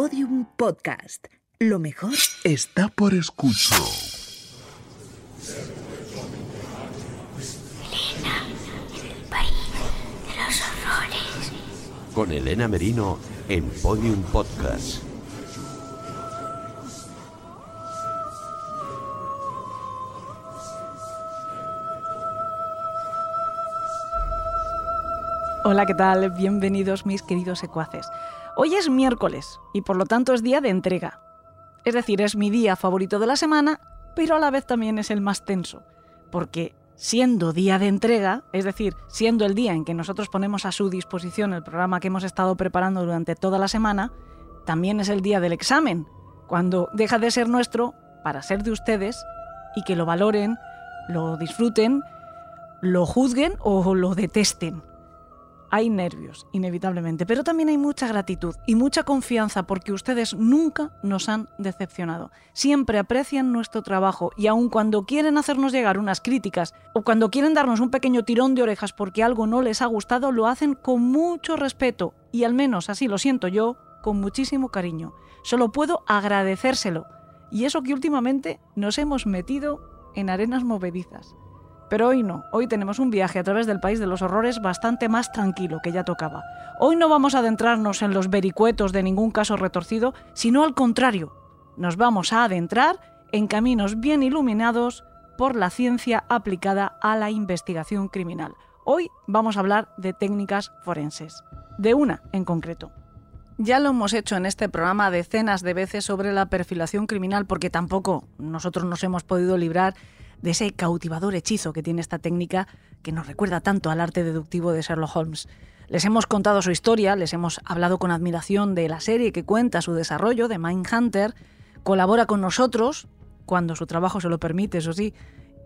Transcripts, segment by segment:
Podium Podcast. Lo mejor está por escuchar. Elena, el país de los horrores. Con Elena Merino en Podium Podcast. Hola, ¿qué tal? Bienvenidos mis queridos secuaces. Hoy es miércoles y por lo tanto es día de entrega. Es decir, es mi día favorito de la semana, pero a la vez también es el más tenso, porque siendo día de entrega, es decir, siendo el día en que nosotros ponemos a su disposición el programa que hemos estado preparando durante toda la semana, también es el día del examen, cuando deja de ser nuestro para ser de ustedes y que lo valoren, lo disfruten, lo juzguen o lo detesten. Hay nervios, inevitablemente, pero también hay mucha gratitud y mucha confianza porque ustedes nunca nos han decepcionado. Siempre aprecian nuestro trabajo y aun cuando quieren hacernos llegar unas críticas o cuando quieren darnos un pequeño tirón de orejas porque algo no les ha gustado, lo hacen con mucho respeto y al menos así lo siento yo, con muchísimo cariño. Solo puedo agradecérselo. Y eso que últimamente nos hemos metido en arenas movedizas. Pero hoy no, hoy tenemos un viaje a través del país de los horrores bastante más tranquilo que ya tocaba. Hoy no vamos a adentrarnos en los vericuetos de ningún caso retorcido, sino al contrario, nos vamos a adentrar en caminos bien iluminados por la ciencia aplicada a la investigación criminal. Hoy vamos a hablar de técnicas forenses, de una en concreto. Ya lo hemos hecho en este programa decenas de veces sobre la perfilación criminal porque tampoco nosotros nos hemos podido librar de ese cautivador hechizo que tiene esta técnica que nos recuerda tanto al arte deductivo de Sherlock Holmes. Les hemos contado su historia, les hemos hablado con admiración de la serie que cuenta su desarrollo, de Mindhunter, colabora con nosotros, cuando su trabajo se lo permite, eso sí,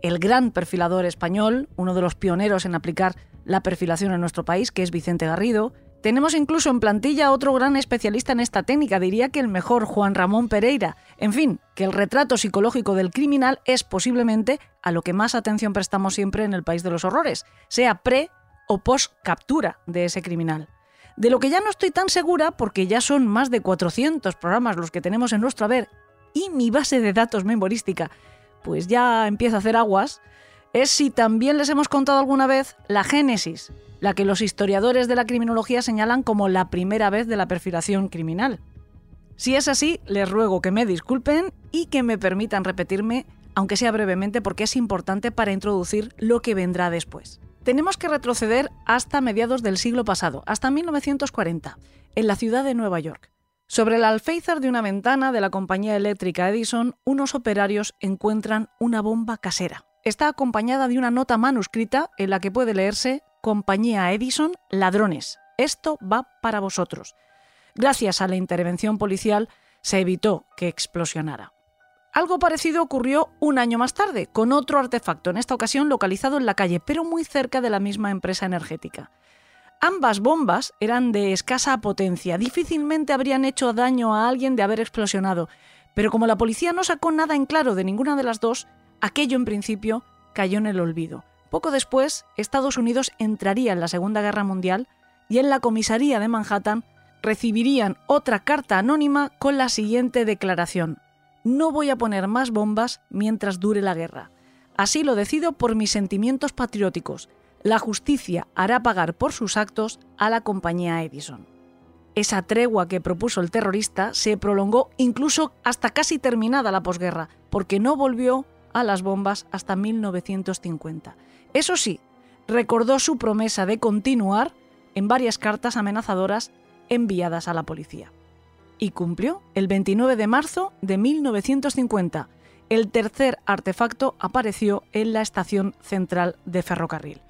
el gran perfilador español, uno de los pioneros en aplicar la perfilación en nuestro país, que es Vicente Garrido, tenemos incluso en plantilla otro gran especialista en esta técnica, diría que el mejor, Juan Ramón Pereira. En fin, que el retrato psicológico del criminal es posiblemente a lo que más atención prestamos siempre en el país de los horrores, sea pre o post captura de ese criminal. De lo que ya no estoy tan segura, porque ya son más de 400 programas los que tenemos en nuestro haber y mi base de datos memorística, pues ya empieza a hacer aguas, es si también les hemos contado alguna vez la génesis, la que los historiadores de la criminología señalan como la primera vez de la perfilación criminal. Si es así, les ruego que me disculpen y que me permitan repetirme, aunque sea brevemente, porque es importante para introducir lo que vendrá después. Tenemos que retroceder hasta mediados del siglo pasado, hasta 1940, en la ciudad de Nueva York. Sobre el alféizar de una ventana de la compañía eléctrica Edison, unos operarios encuentran una bomba casera está acompañada de una nota manuscrita en la que puede leerse Compañía Edison, ladrones. Esto va para vosotros. Gracias a la intervención policial se evitó que explosionara. Algo parecido ocurrió un año más tarde, con otro artefacto, en esta ocasión localizado en la calle, pero muy cerca de la misma empresa energética. Ambas bombas eran de escasa potencia, difícilmente habrían hecho daño a alguien de haber explosionado, pero como la policía no sacó nada en claro de ninguna de las dos, aquello en principio cayó en el olvido. Poco después, Estados Unidos entraría en la Segunda Guerra Mundial y en la comisaría de Manhattan recibirían otra carta anónima con la siguiente declaración. No voy a poner más bombas mientras dure la guerra. Así lo decido por mis sentimientos patrióticos. La justicia hará pagar por sus actos a la compañía Edison. Esa tregua que propuso el terrorista se prolongó incluso hasta casi terminada la posguerra, porque no volvió a las bombas hasta 1950. Eso sí, recordó su promesa de continuar en varias cartas amenazadoras enviadas a la policía. Y cumplió el 29 de marzo de 1950. El tercer artefacto apareció en la estación central de ferrocarril.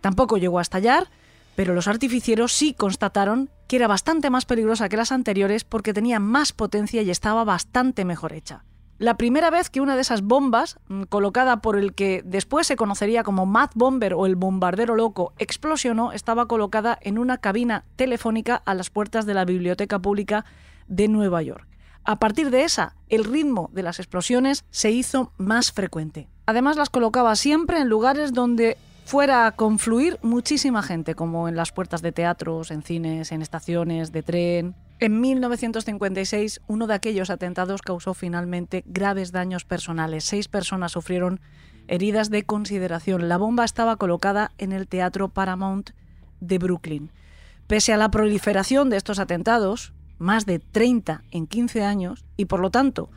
Tampoco llegó a estallar, pero los artificieros sí constataron que era bastante más peligrosa que las anteriores porque tenía más potencia y estaba bastante mejor hecha. La primera vez que una de esas bombas, mm, colocada por el que después se conocería como Mad Bomber o el bombardero loco, explosionó, estaba colocada en una cabina telefónica a las puertas de la Biblioteca Pública de Nueva York. A partir de esa, el ritmo de las explosiones se hizo más frecuente. Además las colocaba siempre en lugares donde fuera a confluir muchísima gente, como en las puertas de teatros, en cines, en estaciones de tren. En 1956, uno de aquellos atentados causó finalmente graves daños personales. Seis personas sufrieron heridas de consideración. La bomba estaba colocada en el Teatro Paramount de Brooklyn. Pese a la proliferación de estos atentados, más de 30 en 15 años, y por lo tanto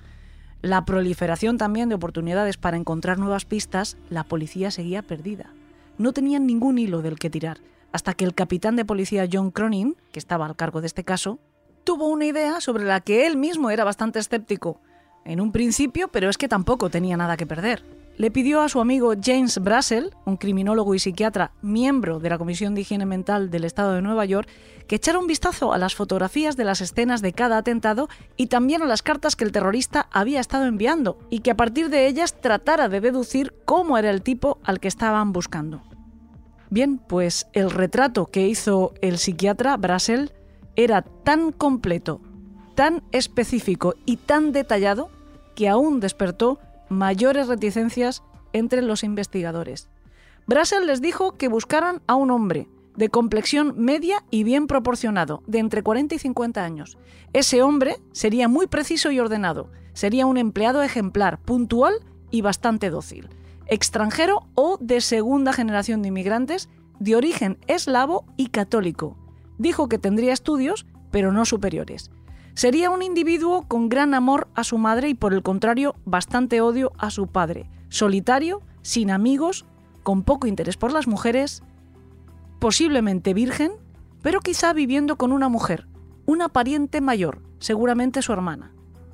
la proliferación también de oportunidades para encontrar nuevas pistas, la policía seguía perdida. No tenían ningún hilo del que tirar, hasta que el capitán de policía John Cronin, que estaba al cargo de este caso, tuvo una idea sobre la que él mismo era bastante escéptico en un principio, pero es que tampoco tenía nada que perder. Le pidió a su amigo James Brassel, un criminólogo y psiquiatra miembro de la Comisión de Higiene Mental del Estado de Nueva York, que echara un vistazo a las fotografías de las escenas de cada atentado y también a las cartas que el terrorista había estado enviando, y que a partir de ellas tratara de deducir cómo era el tipo al que estaban buscando. Bien, pues el retrato que hizo el psiquiatra Brassel era tan completo, tan específico y tan detallado que aún despertó mayores reticencias entre los investigadores. Brassel les dijo que buscaran a un hombre de complexión media y bien proporcionado, de entre 40 y 50 años. Ese hombre sería muy preciso y ordenado, sería un empleado ejemplar, puntual y bastante dócil, extranjero o de segunda generación de inmigrantes, de origen eslavo y católico, dijo que tendría estudios, pero no superiores. Sería un individuo con gran amor a su madre y por el contrario bastante odio a su padre, solitario, sin amigos, con poco interés por las mujeres, posiblemente virgen, pero quizá viviendo con una mujer, una pariente mayor, seguramente su hermana.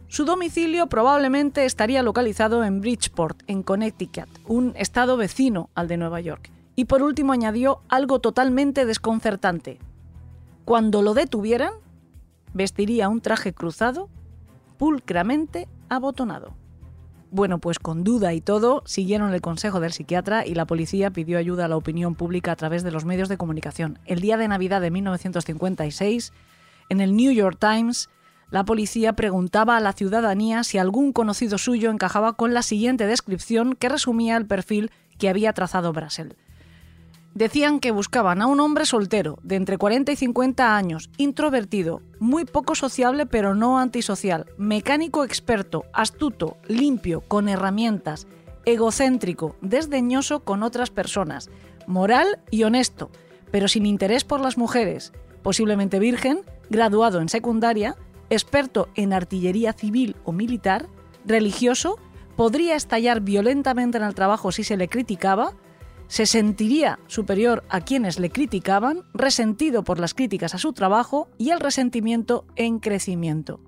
Su domicilio probablemente estaría localizado en Bridgeport, en Connecticut, un estado vecino al de Nueva York. Y por último añadió algo totalmente desconcertante. Cuando lo detuvieran, vestiría un traje cruzado, pulcramente abotonado. Bueno, pues con duda y todo, siguieron el consejo del psiquiatra y la policía pidió ayuda a la opinión pública a través de los medios de comunicación. El día de Navidad de 1956, en el New York Times, la policía preguntaba a la ciudadanía si algún conocido suyo encajaba con la siguiente descripción que resumía el perfil que había trazado Brassel decían que buscaban a un hombre soltero, de entre 40 y 50 años, introvertido, muy poco sociable pero no antisocial, mecánico experto, astuto, limpio, con herramientas, egocéntrico, desdeñoso con otras personas, moral y honesto, pero sin interés por las mujeres, posiblemente virgen, graduado en secundaria, experto en artillería civil o militar, religioso, podría estallar violentamente en el trabajo si se le criticaba, se sentiría superior a quienes le criticaban, resentido por las críticas a su trabajo y el resentimiento en crecimiento.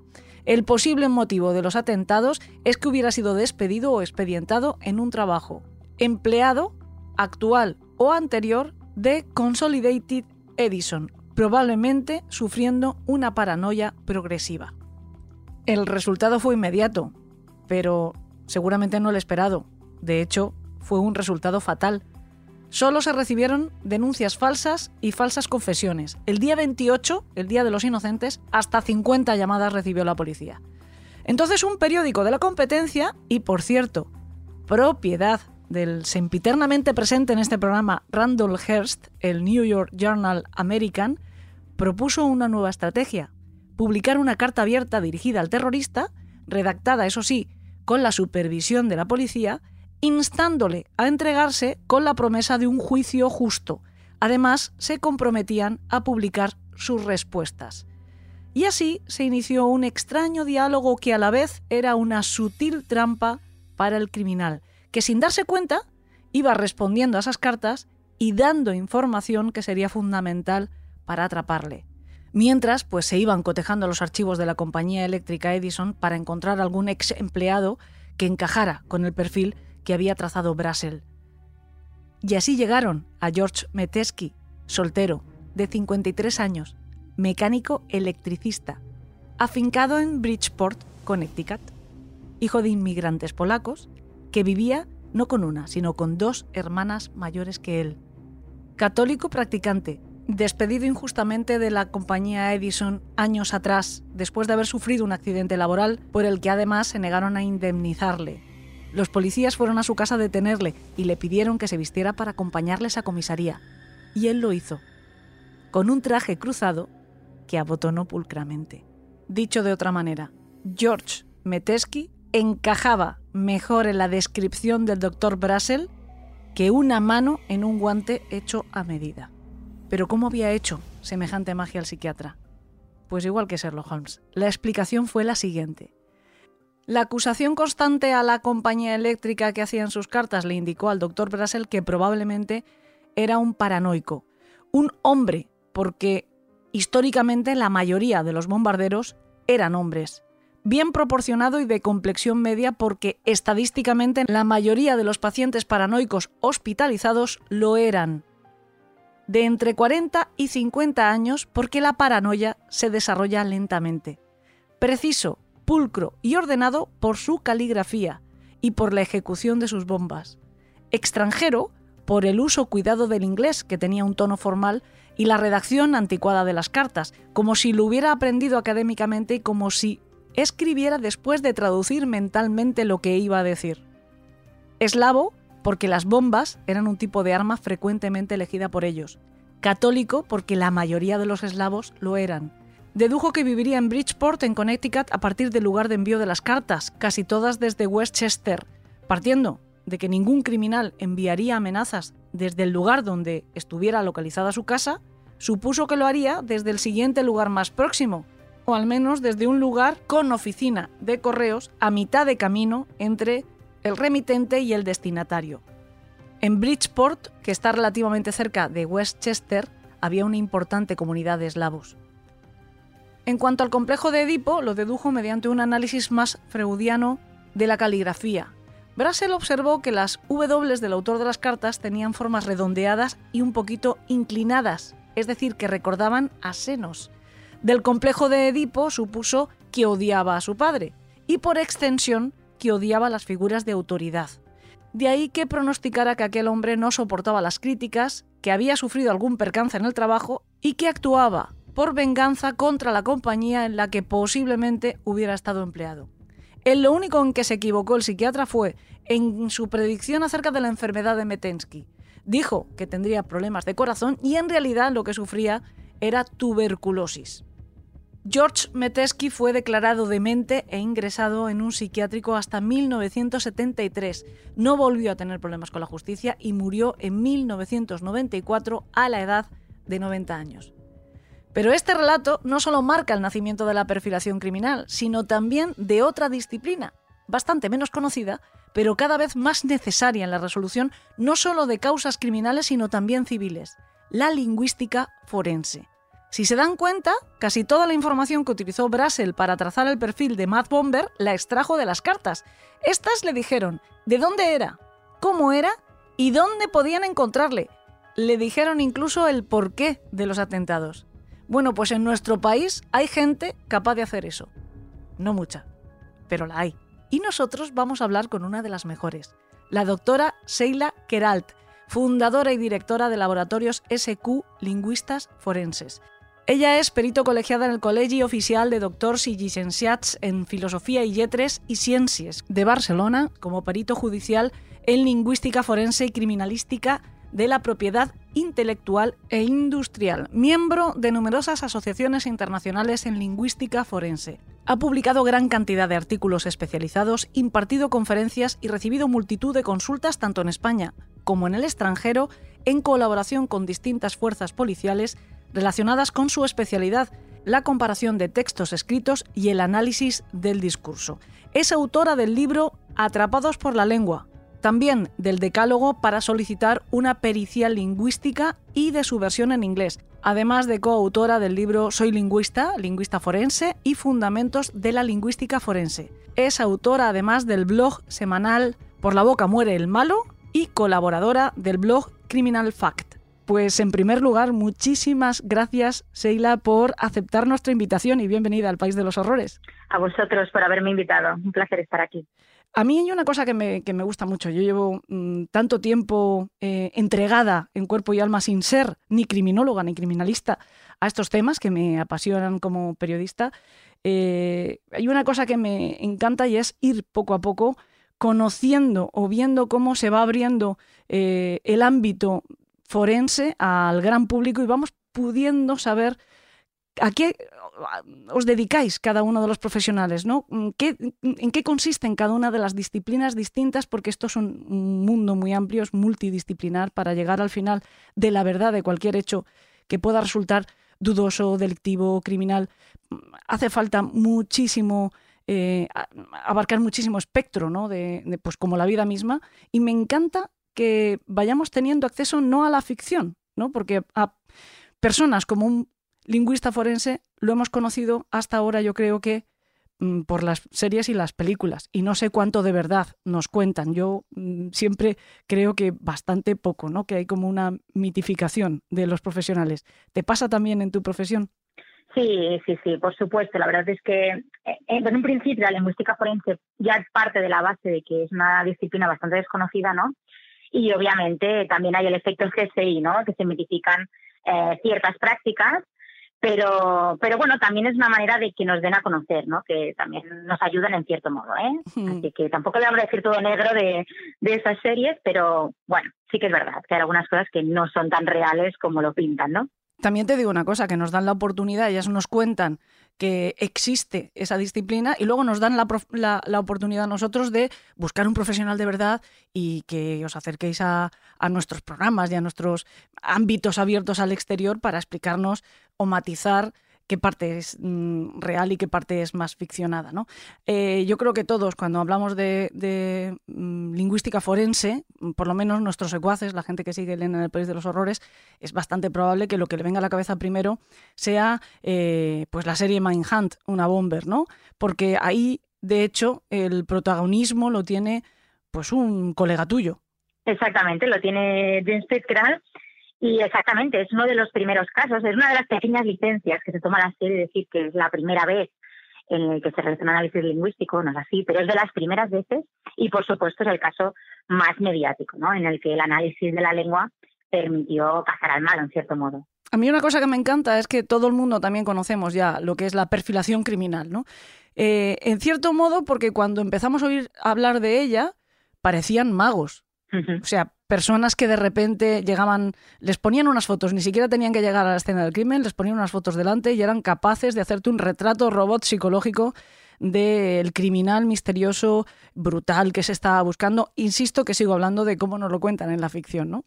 El posible motivo de los atentados es que hubiera sido despedido o expedientado en un trabajo, empleado, actual o anterior de Consolidated Edison, probablemente sufriendo una paranoia progresiva. El resultado fue inmediato, pero seguramente no el esperado. De hecho, fue un resultado fatal, Solo se recibieron denuncias falsas y falsas confesiones. El día 28, el Día de los Inocentes, hasta 50 llamadas recibió la policía. Entonces un periódico de la competencia, y por cierto, propiedad del sempiternamente presente en este programa Randall Hearst, el New York Journal American, propuso una nueva estrategia, publicar una carta abierta dirigida al terrorista, redactada, eso sí, con la supervisión de la policía, instándole a entregarse con la promesa de un juicio justo. Además, se comprometían a publicar sus respuestas. Y así se inició un extraño diálogo que a la vez era una sutil trampa para el criminal, que sin darse cuenta iba respondiendo a esas cartas y dando información que sería fundamental para atraparle. Mientras, pues se iban cotejando los archivos de la compañía eléctrica Edison para encontrar algún ex empleado que encajara con el perfil que había trazado Brassel. Y así llegaron a George Metesky, soltero, de 53 años, mecánico electricista, afincado en Bridgeport, Connecticut, hijo de inmigrantes polacos, que vivía no con una, sino con dos hermanas mayores que él. Católico practicante, despedido injustamente de la compañía Edison años atrás, después de haber sufrido un accidente laboral por el que además se negaron a indemnizarle, los policías fueron a su casa a detenerle y le pidieron que se vistiera para acompañarles a comisaría. Y él lo hizo. Con un traje cruzado, que abotonó pulcramente. Dicho de otra manera, George Metesky encajaba mejor en la descripción del doctor Brassel que una mano en un guante hecho a medida. Pero ¿cómo había hecho semejante magia al psiquiatra? Pues igual que Sherlock Holmes. La explicación fue la siguiente. La acusación constante a la compañía eléctrica que hacía en sus cartas le indicó al doctor Brassel que probablemente era un paranoico, un hombre, porque históricamente la mayoría de los bombarderos eran hombres, bien proporcionado y de complexión media porque estadísticamente la mayoría de los pacientes paranoicos hospitalizados lo eran. De entre 40 y 50 años porque la paranoia se desarrolla lentamente. Preciso, pulcro y ordenado por su caligrafía y por la ejecución de sus bombas. Extranjero por el uso cuidado del inglés, que tenía un tono formal, y la redacción anticuada de las cartas, como si lo hubiera aprendido académicamente y como si escribiera después de traducir mentalmente lo que iba a decir. Eslavo, porque las bombas eran un tipo de arma frecuentemente elegida por ellos. Católico, porque la mayoría de los eslavos lo eran. Dedujo que viviría en Bridgeport, en Connecticut, a partir del lugar de envío de las cartas, casi todas desde Westchester, partiendo de que ningún criminal enviaría amenazas desde el lugar donde estuviera localizada su casa, supuso que lo haría desde el siguiente lugar más próximo, o al menos desde un lugar con oficina de correos a mitad de camino entre el remitente y el destinatario. En Bridgeport, que está relativamente cerca de Westchester, había una importante comunidad de eslavos. En cuanto al complejo de Edipo, lo dedujo mediante un análisis más freudiano de la caligrafía. Brassel observó que las W del autor de las cartas tenían formas redondeadas y un poquito inclinadas, es decir, que recordaban a senos. Del complejo de Edipo supuso que odiaba a su padre y por extensión que odiaba las figuras de autoridad. De ahí que pronosticara que aquel hombre no soportaba las críticas, que había sufrido algún percance en el trabajo y que actuaba por venganza contra la compañía en la que posiblemente hubiera estado empleado. En lo único en que se equivocó el psiquiatra fue en su predicción acerca de la enfermedad de Metensky. Dijo que tendría problemas de corazón y en realidad lo que sufría era tuberculosis. George Metesky fue declarado demente e ingresado en un psiquiátrico hasta 1973. No volvió a tener problemas con la justicia y murió en 1994 a la edad de 90 años. Pero este relato no solo marca el nacimiento de la perfilación criminal, sino también de otra disciplina, bastante menos conocida, pero cada vez más necesaria en la resolución no solo de causas criminales, sino también civiles, la lingüística forense. Si se dan cuenta, casi toda la información que utilizó Brassel para trazar el perfil de Matt Bomber la extrajo de las cartas. Estas le dijeron de dónde era, cómo era y dónde podían encontrarle. Le dijeron incluso el porqué de los atentados. Bueno, pues en nuestro país hay gente capaz de hacer eso. No mucha, pero la hay. Y nosotros vamos a hablar con una de las mejores, la doctora Sheila Keralt, fundadora y directora de Laboratorios SQ Lingüistas Forenses. Ella es perito colegiada en el Colegio Oficial de Doctors y Llicenciats en Filosofía y Lletres y Ciencias de Barcelona, como perito judicial en Lingüística Forense y Criminalística de la Propiedad Intelectual e Industrial, miembro de numerosas asociaciones internacionales en lingüística forense. Ha publicado gran cantidad de artículos especializados, impartido conferencias y recibido multitud de consultas tanto en España como en el extranjero en colaboración con distintas fuerzas policiales relacionadas con su especialidad, la comparación de textos escritos y el análisis del discurso. Es autora del libro Atrapados por la lengua, también del decálogo para solicitar una pericia lingüística y de su versión en inglés, además de coautora del libro Soy lingüista, lingüista forense y Fundamentos de la lingüística forense. Es autora además del blog semanal Por la boca muere el malo y colaboradora del blog Criminal Fact. Pues en primer lugar, muchísimas gracias, Sheila, por aceptar nuestra invitación y bienvenida al País de los Horrores. A vosotros por haberme invitado. Un placer estar aquí. A mí hay una cosa que me, gusta mucho. Yo llevo mm, tanto tiempo eh, entregada en cuerpo y alma sin ser ni criminóloga ni criminalista a estos temas que me apasionan como periodista. Eh, hay una cosa que me encanta y es ir poco a poco conociendo o viendo cómo se va abriendo eh, el ámbito forense al gran público y vamos pudiendo saber ¿A qué os dedicáis cada uno de los profesionales? ¿no? ¿Qué, ¿En qué consisten cada una de las disciplinas distintas? Porque esto es un mundo muy amplio, es multidisciplinar para llegar al final de la verdad de cualquier hecho que pueda resultar dudoso, delictivo, criminal. Hace falta muchísimo eh, abarcar muchísimo espectro, ¿no? Pues como la vida misma. Y me encanta que vayamos teniendo acceso no a la ficción, ¿no? Porque a personas como un lingüista forense lo hemos conocido hasta ahora, yo creo que mm, por las series y las películas. Y no sé cuánto de verdad nos cuentan. Yo mm, siempre creo que bastante poco, ¿no? Que hay como una mitificación de los profesionales. ¿Te pasa también en tu profesión? Sí, sí, sí, por supuesto. La verdad es que eh, en un principio la lingüística forense ya es parte de la base de que es una disciplina bastante desconocida, ¿no? Y obviamente también hay el efecto GSI, ¿no? Que se mitifican eh, ciertas prácticas, pero, pero bueno, también es una manera de que nos den a conocer, ¿no? Que también nos ayudan en cierto modo, ¿eh? Así que tampoco le vamos a decir todo negro de, de esas series, pero bueno, sí que es verdad que hay algunas cosas que no son tan reales como lo pintan, ¿no? También te digo una cosa, que nos dan la oportunidad, ellas nos cuentan que existe esa disciplina y luego nos dan la, la, oportunidad a nosotros de buscar un profesional de verdad y que os acerquéis a, a, nuestros programas y a nuestros ámbitos abiertos al exterior para explicarnos o matizar qué parte es mm, real y qué parte es más ficcionada. ¿no? Eh, yo creo que todos, cuando hablamos de, mm, lingüística forense, mm, por lo menos nuestros secuaces, la gente que sigue en el País de los Horrores, es bastante probable que lo que le venga a la cabeza primero sea eh, pues la serie Mindhunt, una bomber, ¿no? Porque ahí, de hecho, el protagonismo lo tiene pues un colega tuyo. Exactamente, lo tiene James Fitzgerald y exactamente, es uno de los primeros casos, es una de las pequeñas licencias que se toma la serie, decir que es la primera vez en el que se realiza un análisis lingüístico, no es así, pero es de las primeras veces y por supuesto es el caso más mediático, ¿no? En el que el análisis de la lengua permitió cazar al malo, en cierto modo. A mí una cosa que me encanta es que todo el mundo también conocemos ya lo que es la perfilación criminal, ¿no? Eh, en cierto modo, porque cuando empezamos a oír hablar de ella, parecían magos. O sea, personas que de repente llegaban, les ponían unas fotos, ni siquiera tenían que llegar a la escena del crimen, les ponían unas fotos delante y eran capaces de hacerte un retrato robot psicológico del criminal misterioso, brutal que se estaba buscando. Insisto que sigo hablando de cómo nos lo cuentan en la ficción, ¿no?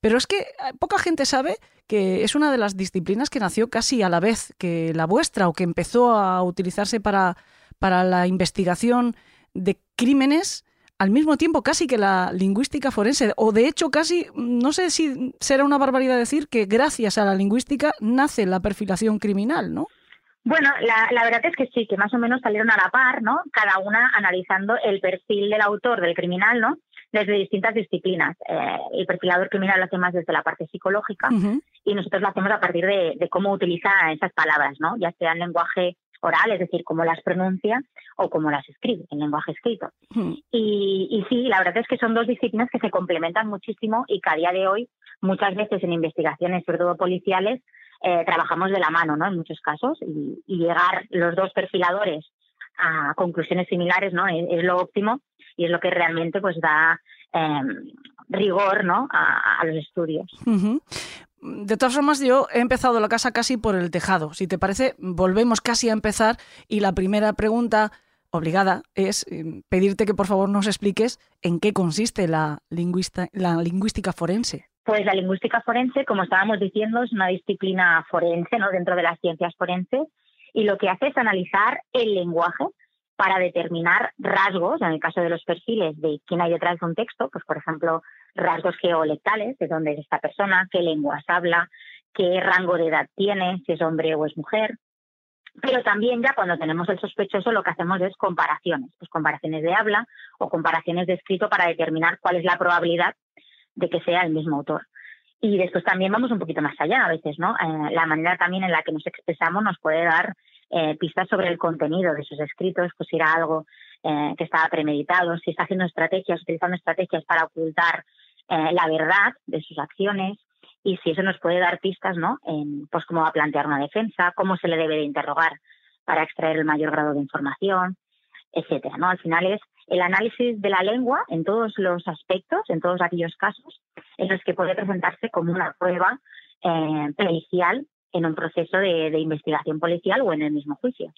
Pero es que eh, poca gente sabe que es una de las disciplinas que nació casi a la vez que la vuestra o que empezó a utilizarse para, para la investigación de crímenes al mismo tiempo casi que la lingüística forense, o de hecho casi, no sé si será una barbaridad decir que gracias a la lingüística nace la perfilación criminal, ¿no? Bueno, la, verdad es que sí, que más o menos salieron a la par, ¿no? Cada una analizando el perfil del autor, del criminal, ¿no? Desde distintas disciplinas. Eh, el perfilador criminal lo hace más desde la parte psicológica y nosotros lo hacemos a partir de, de, cómo utiliza esas palabras, ¿no? Ya sea en lenguaje oral, es decir, cómo las pronuncia o cómo las escribe en lenguaje escrito. Hmm. Y, y, sí, la verdad es que son dos disciplinas que se complementan muchísimo y que a día de hoy, muchas veces en investigaciones, sobre todo policiales, eh, trabajamos de la mano, ¿no? En muchos casos, y, llegar los dos perfiladores a conclusiones similares, ¿no? Es, lo óptimo y es lo que realmente pues da em, rigor, ¿no? A, los estudios. De todas formas, yo he empezado la casa casi por el tejado. Si te parece, volvemos casi a empezar y la primera pregunta obligada es eh, pedirte que por favor nos expliques en qué consiste la, la lingüística forense. Pues la lingüística forense, como estábamos diciendo, es una disciplina forense ¿no? dentro de las ciencias forenses y lo que hace es analizar el lenguaje para determinar rasgos, en el caso de los perfiles de quién hay detrás de un texto, pues por ejemplo, rasgos geolectales, de dónde es esta persona, qué lenguas habla, qué rango de edad tiene, si es hombre o es mujer. Pero también ya cuando tenemos el sospechoso lo que hacemos es comparaciones, pues comparaciones de habla o comparaciones de escrito para determinar cuál es la probabilidad de que sea el mismo autor. Y después también vamos un poquito más allá a veces, ¿no? Eh, la manera también en la que nos expresamos nos puede dar eh, pistas sobre el contenido de esos escritos, pues si era algo eh, que estaba premeditado, si está haciendo estrategias, utilizando estrategias para ocultar eh, la verdad de sus acciones y si eso nos puede dar pistas, ¿no? En, pues cómo va a plantear una defensa, cómo se le debe de interrogar para extraer el mayor grado de información, etcétera, ¿no? Al final es el análisis de la lengua en todos los aspectos, en todos aquellos casos en los que puede presentarse como una prueba eh, pericial en un proceso de, de investigación policial o en el mismo juicio.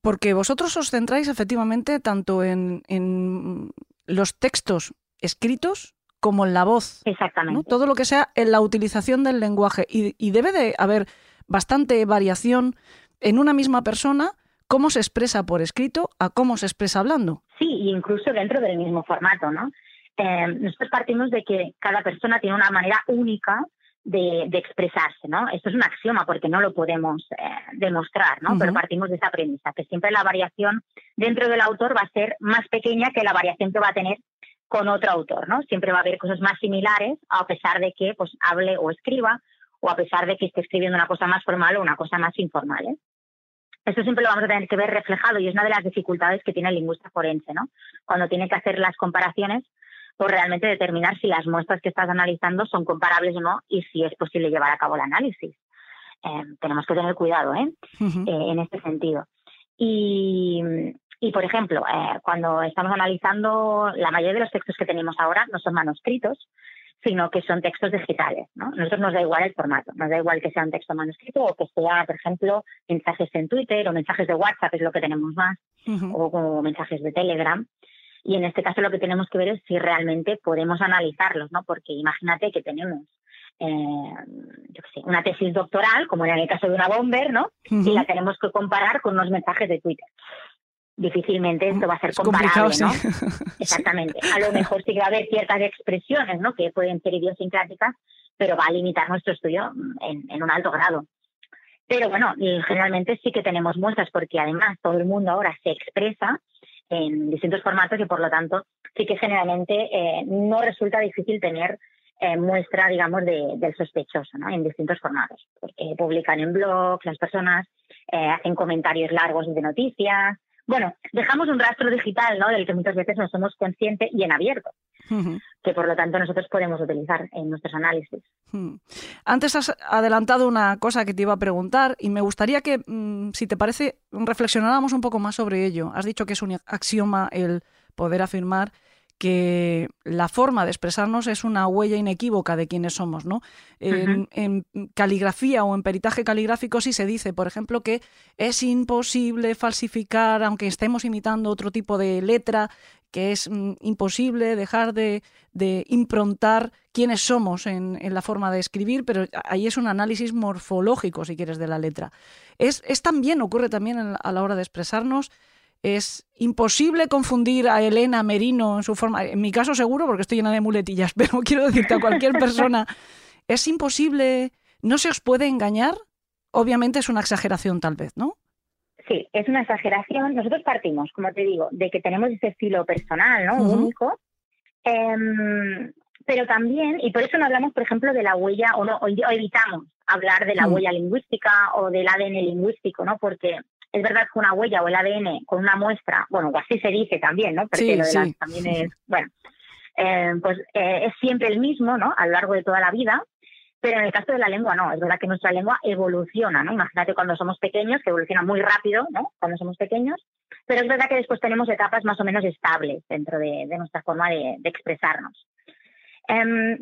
Porque vosotros os centráis efectivamente tanto en, en los textos escritos como en la voz. Exactamente. ¿no? Todo lo que sea en la utilización del lenguaje. Y, y, debe de haber bastante variación en una misma persona cómo se expresa por escrito a cómo se expresa hablando. Sí, incluso dentro del mismo formato, ¿no? Eh, nosotros partimos de que cada persona tiene una manera única de, de, expresarse, ¿no? Esto es un axioma porque no lo podemos eh, demostrar, ¿no? Uh -huh. Pero partimos de esa premisa, que siempre la variación dentro del autor va a ser más pequeña que la variación que va a tener con otro autor, ¿no? Siempre va a haber cosas más similares, a pesar de que pues hable o escriba, o a pesar de que esté escribiendo una cosa más formal o una cosa más informal, ¿eh? Esto siempre lo vamos a tener que ver reflejado y es una de las dificultades que tiene el lingüista forense, ¿no? Cuando tiene que hacer las comparaciones por realmente determinar si las muestras que estás analizando son comparables o no y si es posible llevar a cabo el análisis. Eh, tenemos que tener cuidado ¿eh? Uh -huh. eh, en este sentido. Y, y por ejemplo, eh, cuando estamos analizando, la mayoría de los textos que tenemos ahora no son manuscritos, sino que son textos digitales. ¿no? Nosotros nos da igual el formato, nos da igual que sea un texto manuscrito o que sea, por ejemplo, mensajes en Twitter o mensajes de WhatsApp, es lo que tenemos más, uh -huh. o, o mensajes de Telegram. Y en este caso lo que tenemos que ver es si realmente podemos analizarlos, ¿no? Porque imagínate que tenemos eh, yo qué sé, una tesis doctoral, como era en el caso de una bomber, ¿no? Uh -huh. Y la tenemos que comparar con unos mensajes de Twitter. Difícilmente esto va a ser es comparable, ¿no? Sí. Exactamente. A lo mejor sí que va a haber ciertas expresiones, ¿no? Que pueden ser idiosincráticas, pero va a limitar nuestro estudio en, en un alto grado. Pero bueno, generalmente sí que tenemos muestras porque además todo el mundo ahora se expresa en distintos formatos y por lo tanto sí que generalmente eh, no resulta difícil tener eh, muestra, digamos, de, del sospechoso ¿no? en distintos formatos. Porque publican en blogs, las personas eh, hacen comentarios largos de noticias. Bueno, dejamos un rastro digital ¿no? del que muchas veces no somos conscientes y en abierto, uh. Que por lo tanto nosotros podemos utilizar en nuestros análisis. -huh. Antes has adelantado una cosa que te iba a preguntar y me gustaría que, mmm, si te parece, reflexionáramos un poco más sobre ello. Has dicho que es un axioma el poder afirmar que la forma de expresarnos es una huella inequívoca de quiénes somos, ¿no? Uh -huh. en, caligrafía o en peritaje caligráfico sí se dice, por ejemplo, que es imposible falsificar, aunque estemos imitando otro tipo de letra, que es mm, imposible dejar de, de, improntar quiénes somos en, en, la forma de escribir, pero ahí es un análisis morfológico, si quieres, de la letra. Es, es también, ocurre también a la hora de expresarnos, es imposible confundir a Elena Merino en su forma, en mi caso seguro porque estoy llena de muletillas, pero quiero decirte a cualquier persona, es imposible, no se os puede engañar, obviamente es una exageración tal vez, ¿no? Sí, es una exageración. Nosotros partimos, como te digo, de que tenemos ese estilo personal, ¿no? Uh -huh. Único. Eh, pero también, y por eso no hablamos, por ejemplo, de la huella, o, no, o evitamos hablar de la uh -huh. huella lingüística o del ADN lingüístico, ¿no? Porque es verdad que una huella o el ADN con una muestra, bueno, o así se dice también, ¿no? Porque sí, lo de sí. las también es, bueno, eh, pues eh, es siempre el mismo, ¿no? A lo largo de toda la vida, pero en el caso de la lengua no, es verdad que nuestra lengua evoluciona, ¿no? Imagínate cuando somos pequeños, que evoluciona muy rápido, ¿no? Cuando somos pequeños, pero es verdad que después tenemos etapas más o menos estables dentro de, nuestra forma de, expresarnos. Um,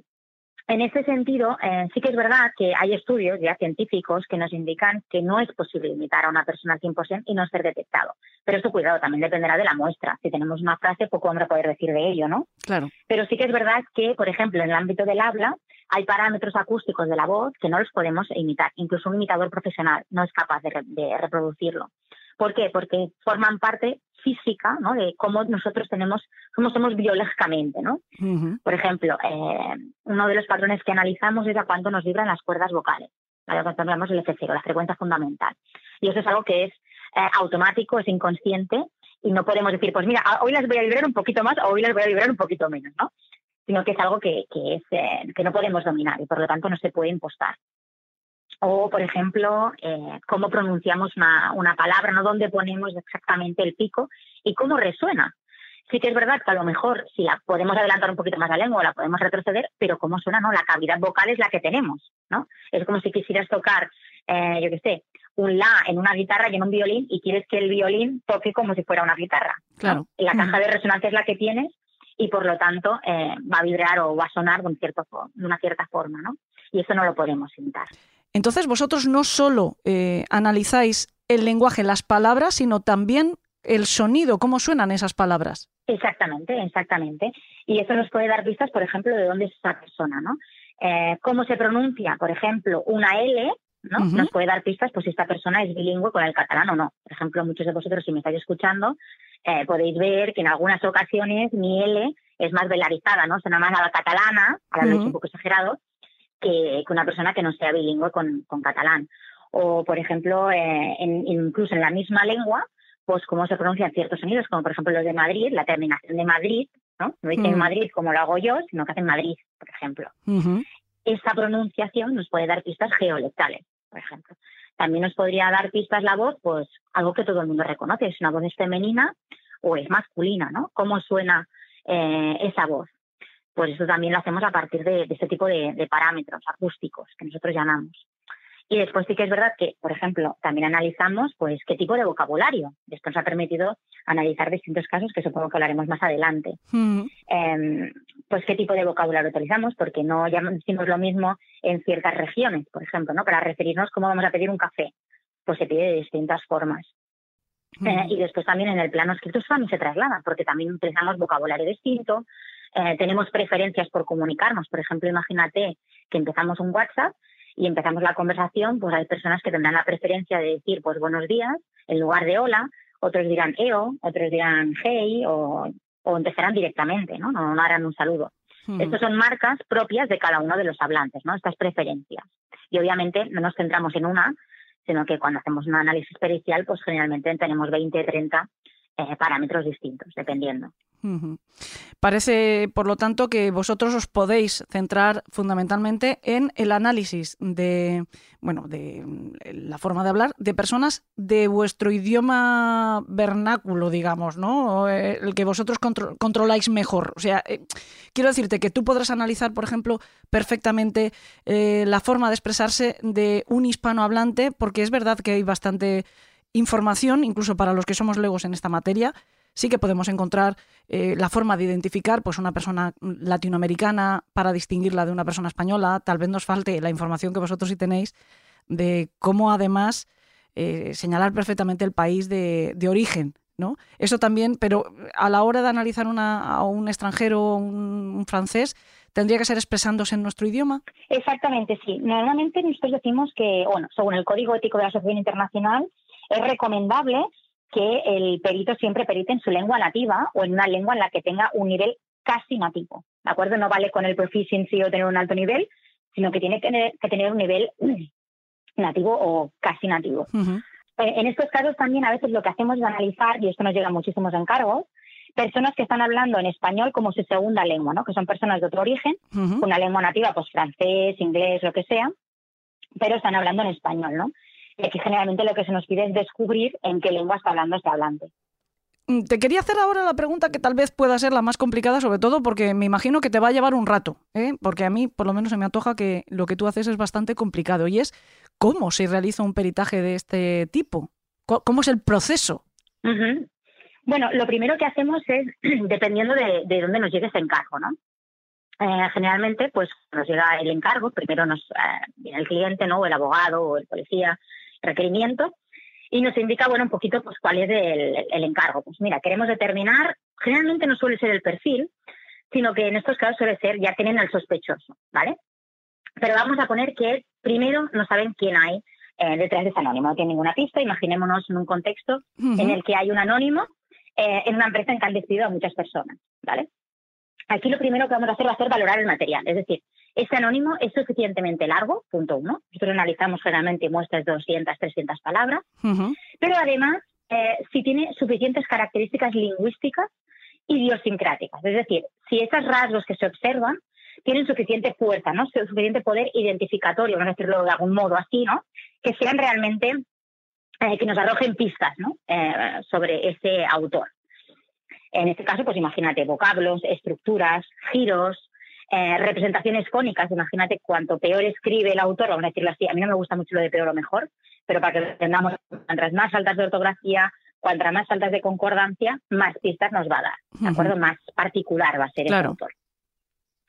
en ese sentido, eh, sí que es verdad que hay estudios ya científicos que nos indican que no es posible imitar a una persona al 100% y no ser detectado. Pero esto, cuidado, también dependerá de la muestra. Si tenemos una frase, poco a poder decir de ello, ¿no? Claro. Pero sí que es verdad que, por ejemplo, en el ámbito del habla, hay parámetros acústicos de la voz que no los podemos imitar. Incluso un imitador profesional no es capaz de, de reproducirlo. ¿Por qué? Porque forman parte física, ¿no? De cómo nosotros tenemos, cómo somos biológicamente, ¿no? Uh -huh. Por ejemplo, eh, uno de los patrones que analizamos es a cuánto nos vibran las cuerdas vocales. ¿vale? Cuando hablamos del F0, la frecuencia fundamental. Y eso es algo que es eh, automático, es inconsciente, y no podemos decir, pues mira, hoy las voy a vibrar un poquito más o hoy las voy a vibrar un poquito menos, ¿no? Sino que es algo que, que, es, eh, que no podemos dominar y por lo tanto no se puede impostar o, por ejemplo, eh, cómo pronunciamos una, una, palabra, no dónde ponemos exactamente el pico y cómo resuena. Sí que es verdad que a lo mejor si la podemos adelantar un poquito más la lengua, la podemos retroceder, pero cómo suena, no, la cavidad vocal es la que tenemos, ¿no? Es como si quisieras tocar, eh, yo qué sé, un la en una guitarra y en un violín y quieres que el violín toque como si fuera una guitarra. Claro. ¿no? La caja de resonancia es la que tienes y por lo tanto eh, va a vibrar o va a sonar de, un cierto, de una cierta forma, ¿no? Y eso no lo podemos imitar. Entonces vosotros no solo eh, analizáis el lenguaje, las palabras, sino también el sonido, cómo suenan esas palabras. Exactamente, exactamente. Y eso nos puede dar pistas, por ejemplo, de dónde es esa persona, ¿no? Eh, cómo se pronuncia, por ejemplo, una L, ¿no? Nos puede dar pistas, pues si esta persona es bilingüe con el catalán o no. Por ejemplo, muchos de vosotros, si me estáis escuchando, eh, podéis ver que en algunas ocasiones mi L es más velarizada, ¿no? Suena más a la catalana, ahora lo he un poco exagerado, que, una persona que no sea bilingüe con, catalán. O, por ejemplo, eh, incluso en la misma lengua, pues cómo se pronuncian ciertos sonidos, como por ejemplo los de Madrid, la terminación de Madrid, ¿no? No dicen Madrid como lo hago yo, sino que hacen Madrid, por ejemplo. Esa pronunciación nos puede dar pistas geolectales, por ejemplo. También nos podría dar pistas la voz, pues algo que todo el mundo reconoce, es una voz femenina o es masculina, ¿no? ¿Cómo suena eh, esa voz? Pues eso también lo hacemos a partir de, este tipo de, parámetros acústicos que nosotros llamamos. Y después sí que es verdad que, por ejemplo, también analizamos pues qué tipo de vocabulario. Esto nos ha permitido analizar distintos casos que supongo que hablaremos más adelante. Mm. Em, pues qué tipo de vocabulario utilizamos, porque no ya decimos lo mismo en ciertas regiones, por ejemplo, ¿no? Para referirnos cómo vamos a pedir un café, pues se pide de distintas formas. Mm. Eh, y después también en el plano escrito eso también se traslada, porque también utilizamos vocabulario distinto, eh, tenemos preferencias por comunicarnos. Por ejemplo, imagínate que empezamos un WhatsApp y empezamos la conversación, pues hay personas que tendrán la preferencia de decir pues buenos días en lugar de hola, otros dirán EO, otros dirán hey o, empezarán directamente, ¿no? No, harán un saludo. Hmm. Estas son marcas propias de cada uno de los hablantes, ¿no? Estas preferencias. Y obviamente no nos centramos en una, sino que cuando hacemos un análisis pericial, pues generalmente tenemos 20, 30 eh, parámetros distintos, dependiendo. Parece, por lo tanto, que vosotros os podéis centrar fundamentalmente en el análisis de, bueno, de la forma de hablar de personas de vuestro idioma vernáculo, digamos, ¿no? Eh, el que vosotros controláis mejor. O sea, eh, quiero decirte que tú podrás analizar, por ejemplo, perfectamente la forma de expresarse de un hispanohablante, porque es verdad que hay bastante información, incluso para los que somos legos en esta materia, sí que podemos encontrar eh, la forma de identificar pues, una persona latinoamericana para distinguirla de una persona española. Tal vez nos falte la información que vosotros sí tenéis de cómo además eh, señalar perfectamente el país de, origen. ¿no? Eso también, pero a la hora de analizar a un extranjero, un, un francés, ¿Tendría que ser expresándose en nuestro idioma? Exactamente, sí. Normalmente nosotros decimos que, bueno, según el Código Ético de la Asociación Internacional, es recomendable que el perito siempre perite en su lengua nativa o en una lengua en la que tenga un nivel casi nativo. ¿De acuerdo? No vale con el proficiency o tener un alto nivel, sino que tiene que tener, que tener un nivel nativo o casi nativo. Eh, en estos casos también a veces lo que hacemos es analizar, y esto nos llega a muchísimos encargos, personas que están hablando en español como su segunda lengua, ¿no? que son personas de otro origen, una lengua nativa, pues francés, inglés, lo que sea, pero están hablando en español, ¿no? Y aquí generalmente lo que se nos pide es descubrir en qué lengua está hablando este hablante. Mm, te quería hacer ahora la pregunta que tal vez pueda ser la más complicada, sobre todo porque me imagino que te va a llevar un rato, ¿eh? porque a mí por lo menos se me antoja que lo que tú haces es bastante complicado y es cómo se realiza un peritaje de este tipo, cómo es el proceso. Bueno, lo primero que hacemos es, dependiendo de, dónde nos llegue ese encargo, ¿no? Eh, generalmente, pues nos llega el encargo, primero nos eh, viene el cliente, ¿no? O el abogado o el policía requerimiento y nos indica, bueno, un poquito pues cuál es el, encargo. Pues mira, queremos determinar, generalmente no suele ser el perfil, sino que en estos casos suele ser, ya tienen al sospechoso, ¿vale? Pero vamos a poner que primero no saben quién hay eh, detrás de ese anónimo, no tiene ninguna pista, imaginémonos en un contexto en el que hay un anónimo eh, en una empresa en que han despedido a muchas personas, ¿vale? Aquí lo primero que vamos a hacer va a ser valorar el material, es decir, este anónimo es suficientemente largo, punto uno. Nosotros analizamos generalmente muestras de 200, 300 palabras, pero además eh, si tiene suficientes características lingüísticas idiosincráticas. Es decir, si esos rasgos que se observan tienen suficiente fuerza, ¿no? suficiente poder identificatorio, vamos a decirlo de algún modo así, ¿no? que sean realmente, eh, que nos arrojen pistas ¿no? Eh, sobre ese autor. En este caso, pues imagínate vocablos, estructuras, giros, eh, representaciones fónicas, imagínate cuanto peor escribe el autor, vamos a decirlo así, a mí no me gusta mucho lo de peor o mejor, pero para que tengamos cuantas más altas de ortografía, cuantas más altas de concordancia, más pistas nos va a dar, ¿de acuerdo? Más particular va a ser el autor.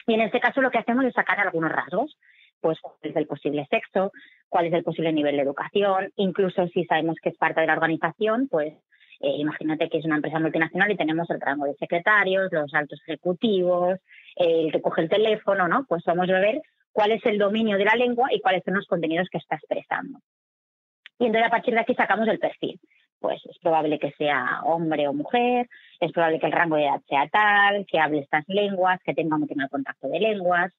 Y en este caso lo que hacemos es sacar algunos rasgos. pues cuál es el posible sexo, cuál es el posible nivel de educación, incluso si sabemos que es parte de la organización, pues eh, imagínate que es una empresa multinacional y tenemos el rango de secretarios, los altos ejecutivos, el que coge el teléfono, ¿no? Pues vamos a ver cuál es el dominio de la lengua y cuáles son los contenidos que está expresando. Y entonces a partir de aquí sacamos el perfil. Pues es probable que sea hombre o mujer, es probable que el rango de edad sea tal, que hable estas lenguas, que tenga un tema de contacto de lenguas,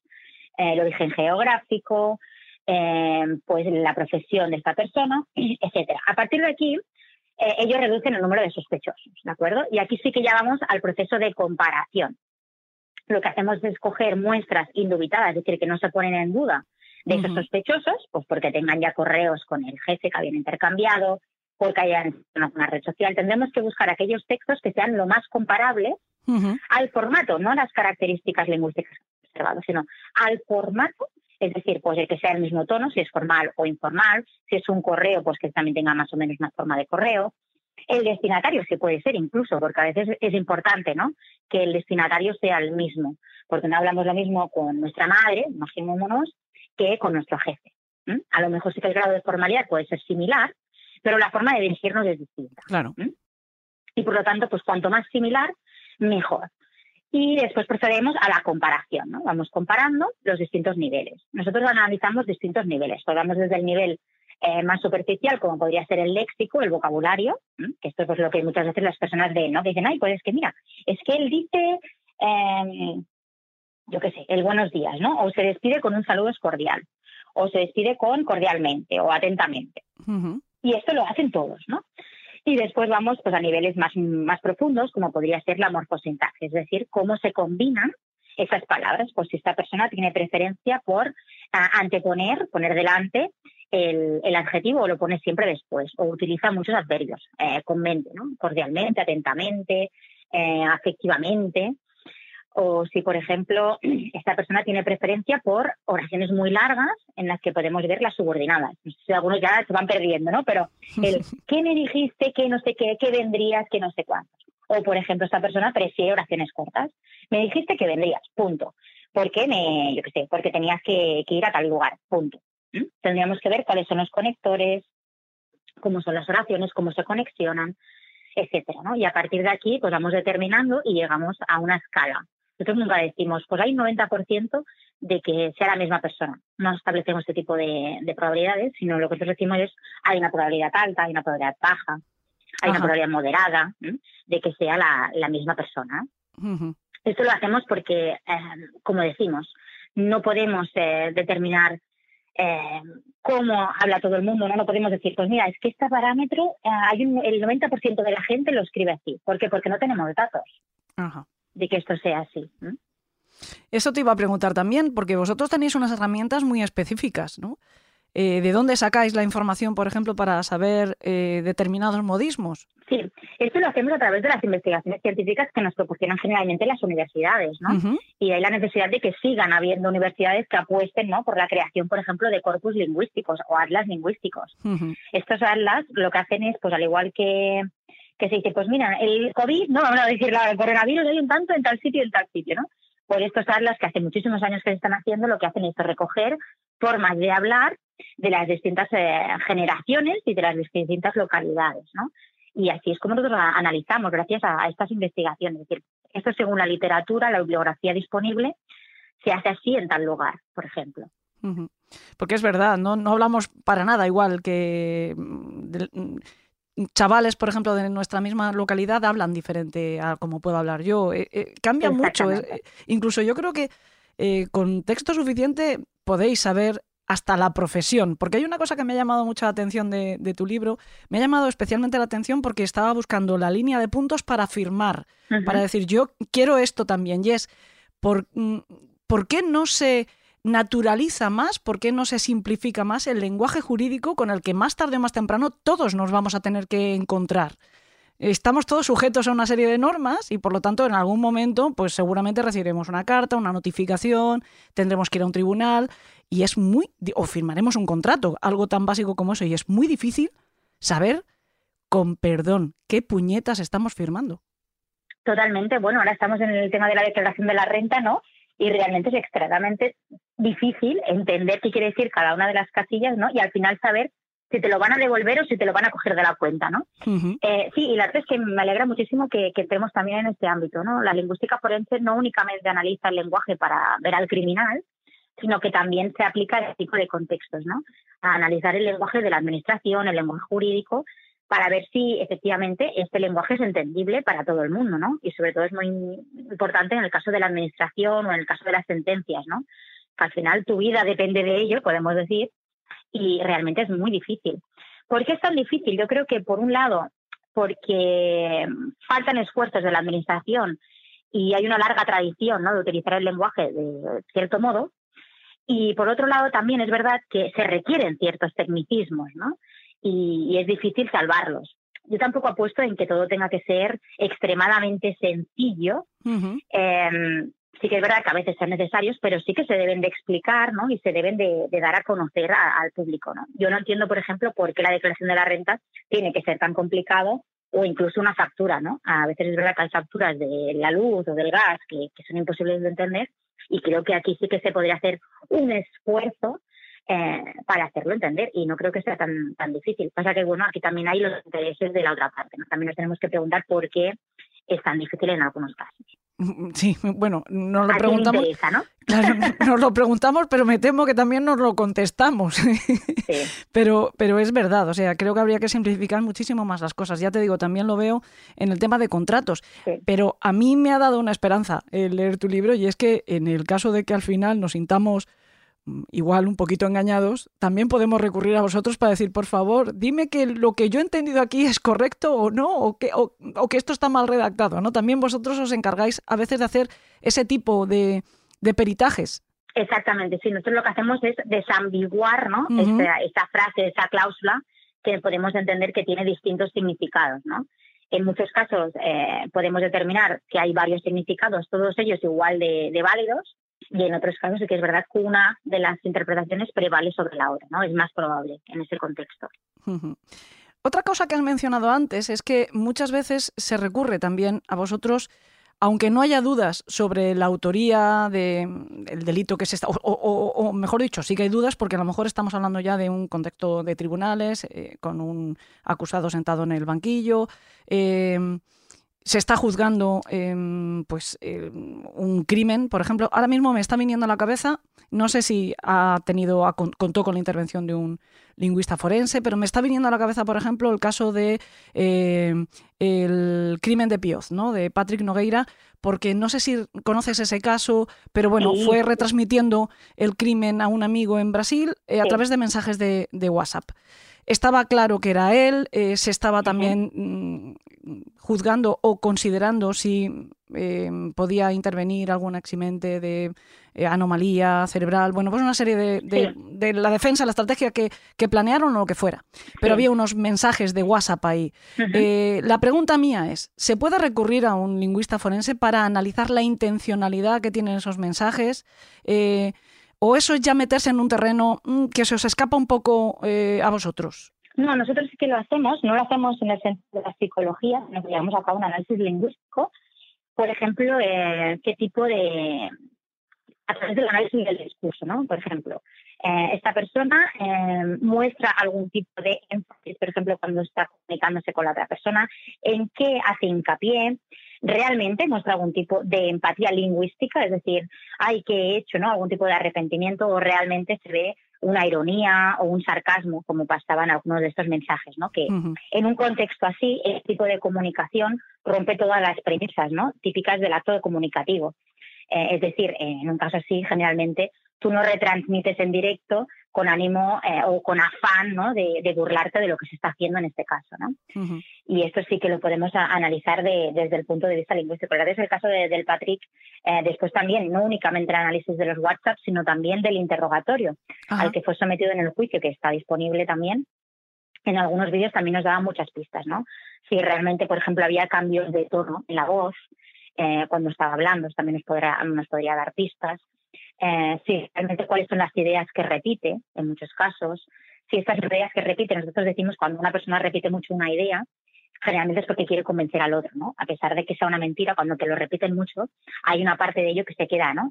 eh, el origen geográfico, eh, pues la profesión de esta persona, etcétera. A partir de aquí, eh, ellos reducen el número de sospechosos, ¿de acuerdo? Y aquí sí que ya vamos al proceso de comparación. Lo que hacemos es coger muestras indubitadas, es decir, que no se ponen en duda de esos sospechosos, pues porque tengan ya correos con el jefe que habían intercambiado, porque hayan una red social. Tendremos que buscar aquellos textos que sean lo más comparables al formato, no las características lingüísticas observadas, sino al formato, es decir, pues el que sea el mismo tono, si es formal o informal, si es un correo, pues que también tenga más o menos una forma de correo. El destinatario sí puede ser incluso, porque a veces es importante, ¿no? Que el destinatario sea el mismo, porque no hablamos lo mismo con nuestra madre, imaginémonos, que con nuestro jefe. A lo mejor sí que el grado de formalidad puede ser similar, pero la forma de dirigirnos es distinta. Claro. Y por lo tanto, pues cuanto más similar, mejor. Y después procedemos a la comparación, ¿no? Vamos comparando los distintos niveles. Nosotros analizamos distintos niveles. Podemos desde el nivel eh, más superficial, como podría ser el léxico, el vocabulario, que esto es pues, lo que muchas veces las personas ven, ¿no? Que dicen, ay, pues es que mira, es que él dice, em, yo qué sé, el buenos días, ¿no? O se despide con un saludo cordial, o se despide con cordialmente o atentamente. Y esto lo hacen todos, ¿no? Y después vamos pues, a niveles más, más profundos, como podría ser la morfosintaxis, es decir, cómo se combinan esas palabras. Pues si esta persona tiene preferencia por anteponer, poner delante el, el, adjetivo o lo pone siempre después, o utiliza muchos adverbios, eh, con mente, ¿no? cordialmente, atentamente, eh, afectivamente o si, por ejemplo, esta persona tiene preferencia por oraciones muy largas en las que podemos ver las subordinadas. No sé si algunos ya se van perdiendo, ¿no? Pero el ¿qué me dijiste? ¿Qué no sé qué? ¿Qué vendrías? ¿Qué no sé cuántos? O, por ejemplo, esta persona prefiere oraciones cortas. Me dijiste que vendrías, punto. Porque me, yo qué sé, porque tenías que, ir a tal lugar, punto. ¿Mm? Tendríamos que ver cuáles son los conectores, cómo son las oraciones, cómo se conexionan, etcétera, ¿no? Y a partir de aquí, pues vamos determinando y llegamos a una escala nosotros nunca decimos, pues hay un 90% de que sea la misma persona. No establecemos este tipo de, probabilidades, sino lo que nosotros decimos es hay una probabilidad alta, hay una probabilidad baja, hay una probabilidad moderada de que sea la, misma persona. Esto lo hacemos porque, eh, como decimos, no podemos eh, determinar eh, cómo habla todo el mundo, ¿no? No podemos decir, pues mira, es que este parámetro, hay el 90% de la gente lo escribe así. ¿Por qué? Porque no tenemos datos. Ajá de que esto sea así. Eso te iba a preguntar también, porque vosotros tenéis unas herramientas muy específicas, ¿no? Eh, ¿De dónde sacáis la información, por ejemplo, para saber eh, determinados modismos? Sí, esto lo hacemos a través de las investigaciones científicas que nos proporcionan generalmente las universidades, ¿no? Y hay la necesidad de que sigan habiendo universidades que apuesten, ¿no? Por la creación, por ejemplo, de corpus lingüísticos o atlas lingüísticos. Estos atlas lo que hacen es, pues al igual que que se dice, pues mira, el COVID, no vamos a decir el coronavirus hay un tanto en tal sitio y en tal sitio, ¿no? Por estas charlas que hace muchísimos años que se están haciendo, lo que hacen es recoger formas de hablar de las distintas eh, generaciones y de las distintas localidades, ¿no? Y así es como nosotros analizamos gracias a, estas investigaciones. Es decir, esto según la literatura, la bibliografía disponible, se hace así en tal lugar, por ejemplo. Porque es verdad, no, no hablamos para nada igual que chavales, por ejemplo, de nuestra misma localidad hablan diferente a como puedo hablar yo. Eh, eh, cambia mucho. Eh, incluso yo creo que con texto suficiente podéis saber hasta la profesión, porque hay una cosa que me ha llamado mucha atención de, tu libro, me ha llamado especialmente la atención porque estaba buscando la línea de puntos para firmar, para decir yo quiero esto también, y es, ¿por, mm, ¿por qué no se naturaliza más, por qué no se simplifica más el lenguaje jurídico con el que más tarde o más temprano todos nos vamos a tener que encontrar. Estamos todos sujetos a una serie de normas y por lo tanto en algún momento pues seguramente recibiremos una carta, una notificación, tendremos que ir a un tribunal y es muy o firmaremos un contrato, algo tan básico como eso y es muy difícil saber con perdón qué puñetas estamos firmando. Totalmente, bueno, ahora estamos en el tema de la declaración de la renta, ¿no? Y realmente es extremadamente difícil entender qué quiere decir cada una de las casillas, ¿no? Y al final saber si te lo van a devolver o si te lo van a coger de la cuenta, ¿no? Eh, sí, y la verdad es que me alegra muchísimo que, que entremos también en este ámbito, ¿no? La lingüística forense no únicamente analiza el lenguaje para ver al criminal, sino que también se aplica a este tipo de contextos, ¿no? A analizar el lenguaje de la administración, el lenguaje jurídico, para ver si efectivamente este lenguaje es entendible para todo el mundo, ¿no? Y sobre todo es muy importante en el caso de la administración o en el caso de las sentencias, ¿no? Al final tu vida depende de ello, podemos decir, y realmente es muy difícil. ¿Por qué es tan difícil? Yo creo que por un lado, porque faltan esfuerzos de la administración y hay una larga tradición ¿no? de utilizar el lenguaje de cierto modo, y por otro lado, también es verdad que se requieren ciertos tecnicismos, ¿no? Y, es difícil salvarlos. Yo tampoco apuesto en que todo tenga que ser extremadamente sencillo. Em, sí que es verdad que a veces son necesarios, pero sí que se deben de explicar, ¿no? Y se deben de, dar a conocer al público, ¿no? Yo no entiendo, por ejemplo, por qué la declaración de la renta tiene que ser tan complicado o incluso una factura, ¿no? A veces es verdad que hay facturas de la luz o del gas que son imposibles de entender y creo que aquí sí que se podría hacer un esfuerzo eh, para hacerlo entender y no creo que sea tan, tan difícil. Pasa que, bueno, aquí también hay los intereses de la otra parte. También nos tenemos que preguntar por qué es tan difícil en algunos casos. Sí, bueno, nos lo preguntamos. Claro, nos lo preguntamos, pero me temo que también nos lo contestamos. Pero, pero es verdad, o sea, creo que habría que simplificar muchísimo más las cosas. Ya te digo, también lo veo en el tema de contratos. Pero a mí me ha dado una esperanza el leer tu libro y es que en el caso de que al final nos sintamos igual un poquito engañados, también podemos recurrir a vosotros para decir, por favor, dime que lo que yo he entendido aquí es correcto o no, o que, o, que esto está mal redactado, ¿no? También vosotros os encargáis a veces de hacer ese tipo de, peritajes. Exactamente, sí, nosotros lo que hacemos es desambiguar, ¿no? esa, frase, esa cláusula que podemos entender que tiene distintos significados, ¿no? En muchos casos eh, podemos determinar que hay varios significados, todos ellos igual de, de válidos, y en otros casos sí que es verdad que una de las interpretaciones prevale sobre la otra, ¿no? Es más probable en ese contexto. Otra cosa que has mencionado antes es que muchas veces se recurre también a vosotros, aunque no haya dudas sobre la autoría del delito que se está, o, mejor dicho, sí que hay dudas porque a lo mejor estamos hablando ya de un contexto de tribunales, eh, con un acusado sentado en el banquillo. Eh, se está juzgando em, pues em, un crimen, por ejemplo, ahora mismo me está viniendo a la cabeza, no sé si ha tenido contó con la intervención de un lingüista forense, pero me está viniendo a la cabeza, por ejemplo, el caso de em, el crimen de Pioz, ¿no? de Patrick Nogueira, porque no sé si conoces ese caso, pero bueno, fue retransmitiendo el crimen a un amigo en Brasil eh, a través de mensajes de, de WhatsApp. Estaba claro que era él, eh, se estaba también mm, juzgando o considerando si eh, podía intervenir algún eximente de eh, anomalía cerebral, bueno, pues una serie de, la defensa, la estrategia que, planearon o lo que fuera. Pero había unos mensajes de WhatsApp ahí. la pregunta mía es, ¿se puede recurrir a un lingüista forense para analizar la intencionalidad que tienen esos mensajes? ¿O eso es ya meterse en un terreno mm, que se os escapa un poco eh, a vosotros? No, nosotros sí que lo hacemos, no lo hacemos en el sentido de la psicología, nos llevamos a cabo un análisis lingüístico. Por ejemplo, eh, qué tipo de. a través del análisis del discurso, ¿no? Por ejemplo, eh, esta persona muestra algún tipo de énfasis, por ejemplo, cuando está comunicándose con la otra persona, en qué hace hincapié, realmente muestra algún tipo de empatía lingüística, es decir, hay que he hecho ¿no? algún tipo de arrepentimiento o realmente se ve una ironía o un sarcasmo, como pasaba en algunos de estos mensajes, ¿no? Que en un contexto así, este tipo de comunicación rompe todas las premisas, ¿no? Típicas del acto comunicativo. Eh, es decir, en un caso así, generalmente tú no retransmites en directo con ánimo eh, o con afán ¿no? de, burlarte de lo que se está haciendo en este caso. ¿no? Y esto sí que lo podemos analizar desde el punto de vista lingüístico. Es el caso del Patrick, eh, después también, no únicamente el análisis de los WhatsApp, sino también del interrogatorio al que fue sometido en el juicio, que está disponible también. En algunos vídeos también nos daba muchas pistas, ¿no? Si realmente, por ejemplo, había cambios de tono en la voz, eh, cuando estaba hablando, también nos podría, nos podría dar pistas eh, sí, realmente cuáles son las ideas que repite en muchos casos. Si estas ideas que repite, nosotros decimos cuando una persona repite mucho una idea, generalmente es porque quiere convencer al otro, ¿no? A pesar de que sea una mentira, cuando te lo repiten mucho, hay una parte de ello que se queda, ¿no?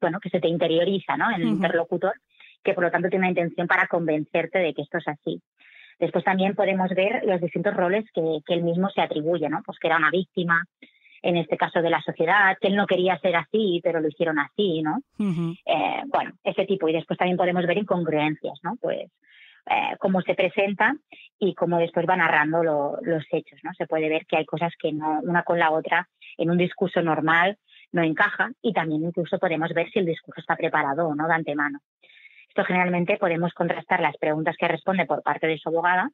bueno, que se te interioriza, ¿no? En el interlocutor, que por lo tanto tiene una intención para convencerte de que esto es así. Después también podemos ver los distintos roles que, que él mismo se atribuye, ¿no? Pues que era una víctima, en este caso de la sociedad, que él no quería ser así, pero lo hicieron así, ¿no? Eh, bueno, ese tipo. Y después también podemos ver incongruencias, ¿no? Pues eh, cómo se presenta y cómo después va narrando los hechos, ¿no? Se puede ver que hay cosas que no, una con la otra, en un discurso normal no encaja y también incluso podemos ver si el discurso está preparado o no de antemano. Esto generalmente podemos contrastar las preguntas que responde por parte de su abogada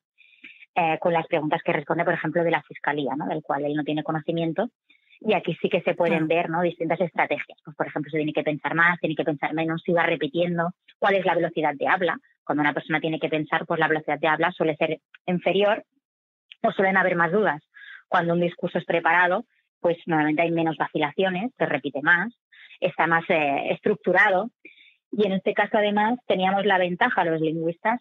eh, con las preguntas que responde, por ejemplo, de la fiscalía, ¿no? del cual él no tiene conocimiento. Y aquí sí que se pueden ver ¿no? distintas estrategias. Pues, por ejemplo, se tiene que pensar más, tiene que pensar menos, si va repitiendo, cuál es la velocidad de habla. Cuando una persona tiene que pensar, pues la velocidad de habla suele ser inferior o suelen haber más dudas. Cuando un discurso es preparado, pues normalmente hay menos vacilaciones, se repite más, está más eh, estructurado. Y en este caso, además, teníamos la ventaja los lingüistas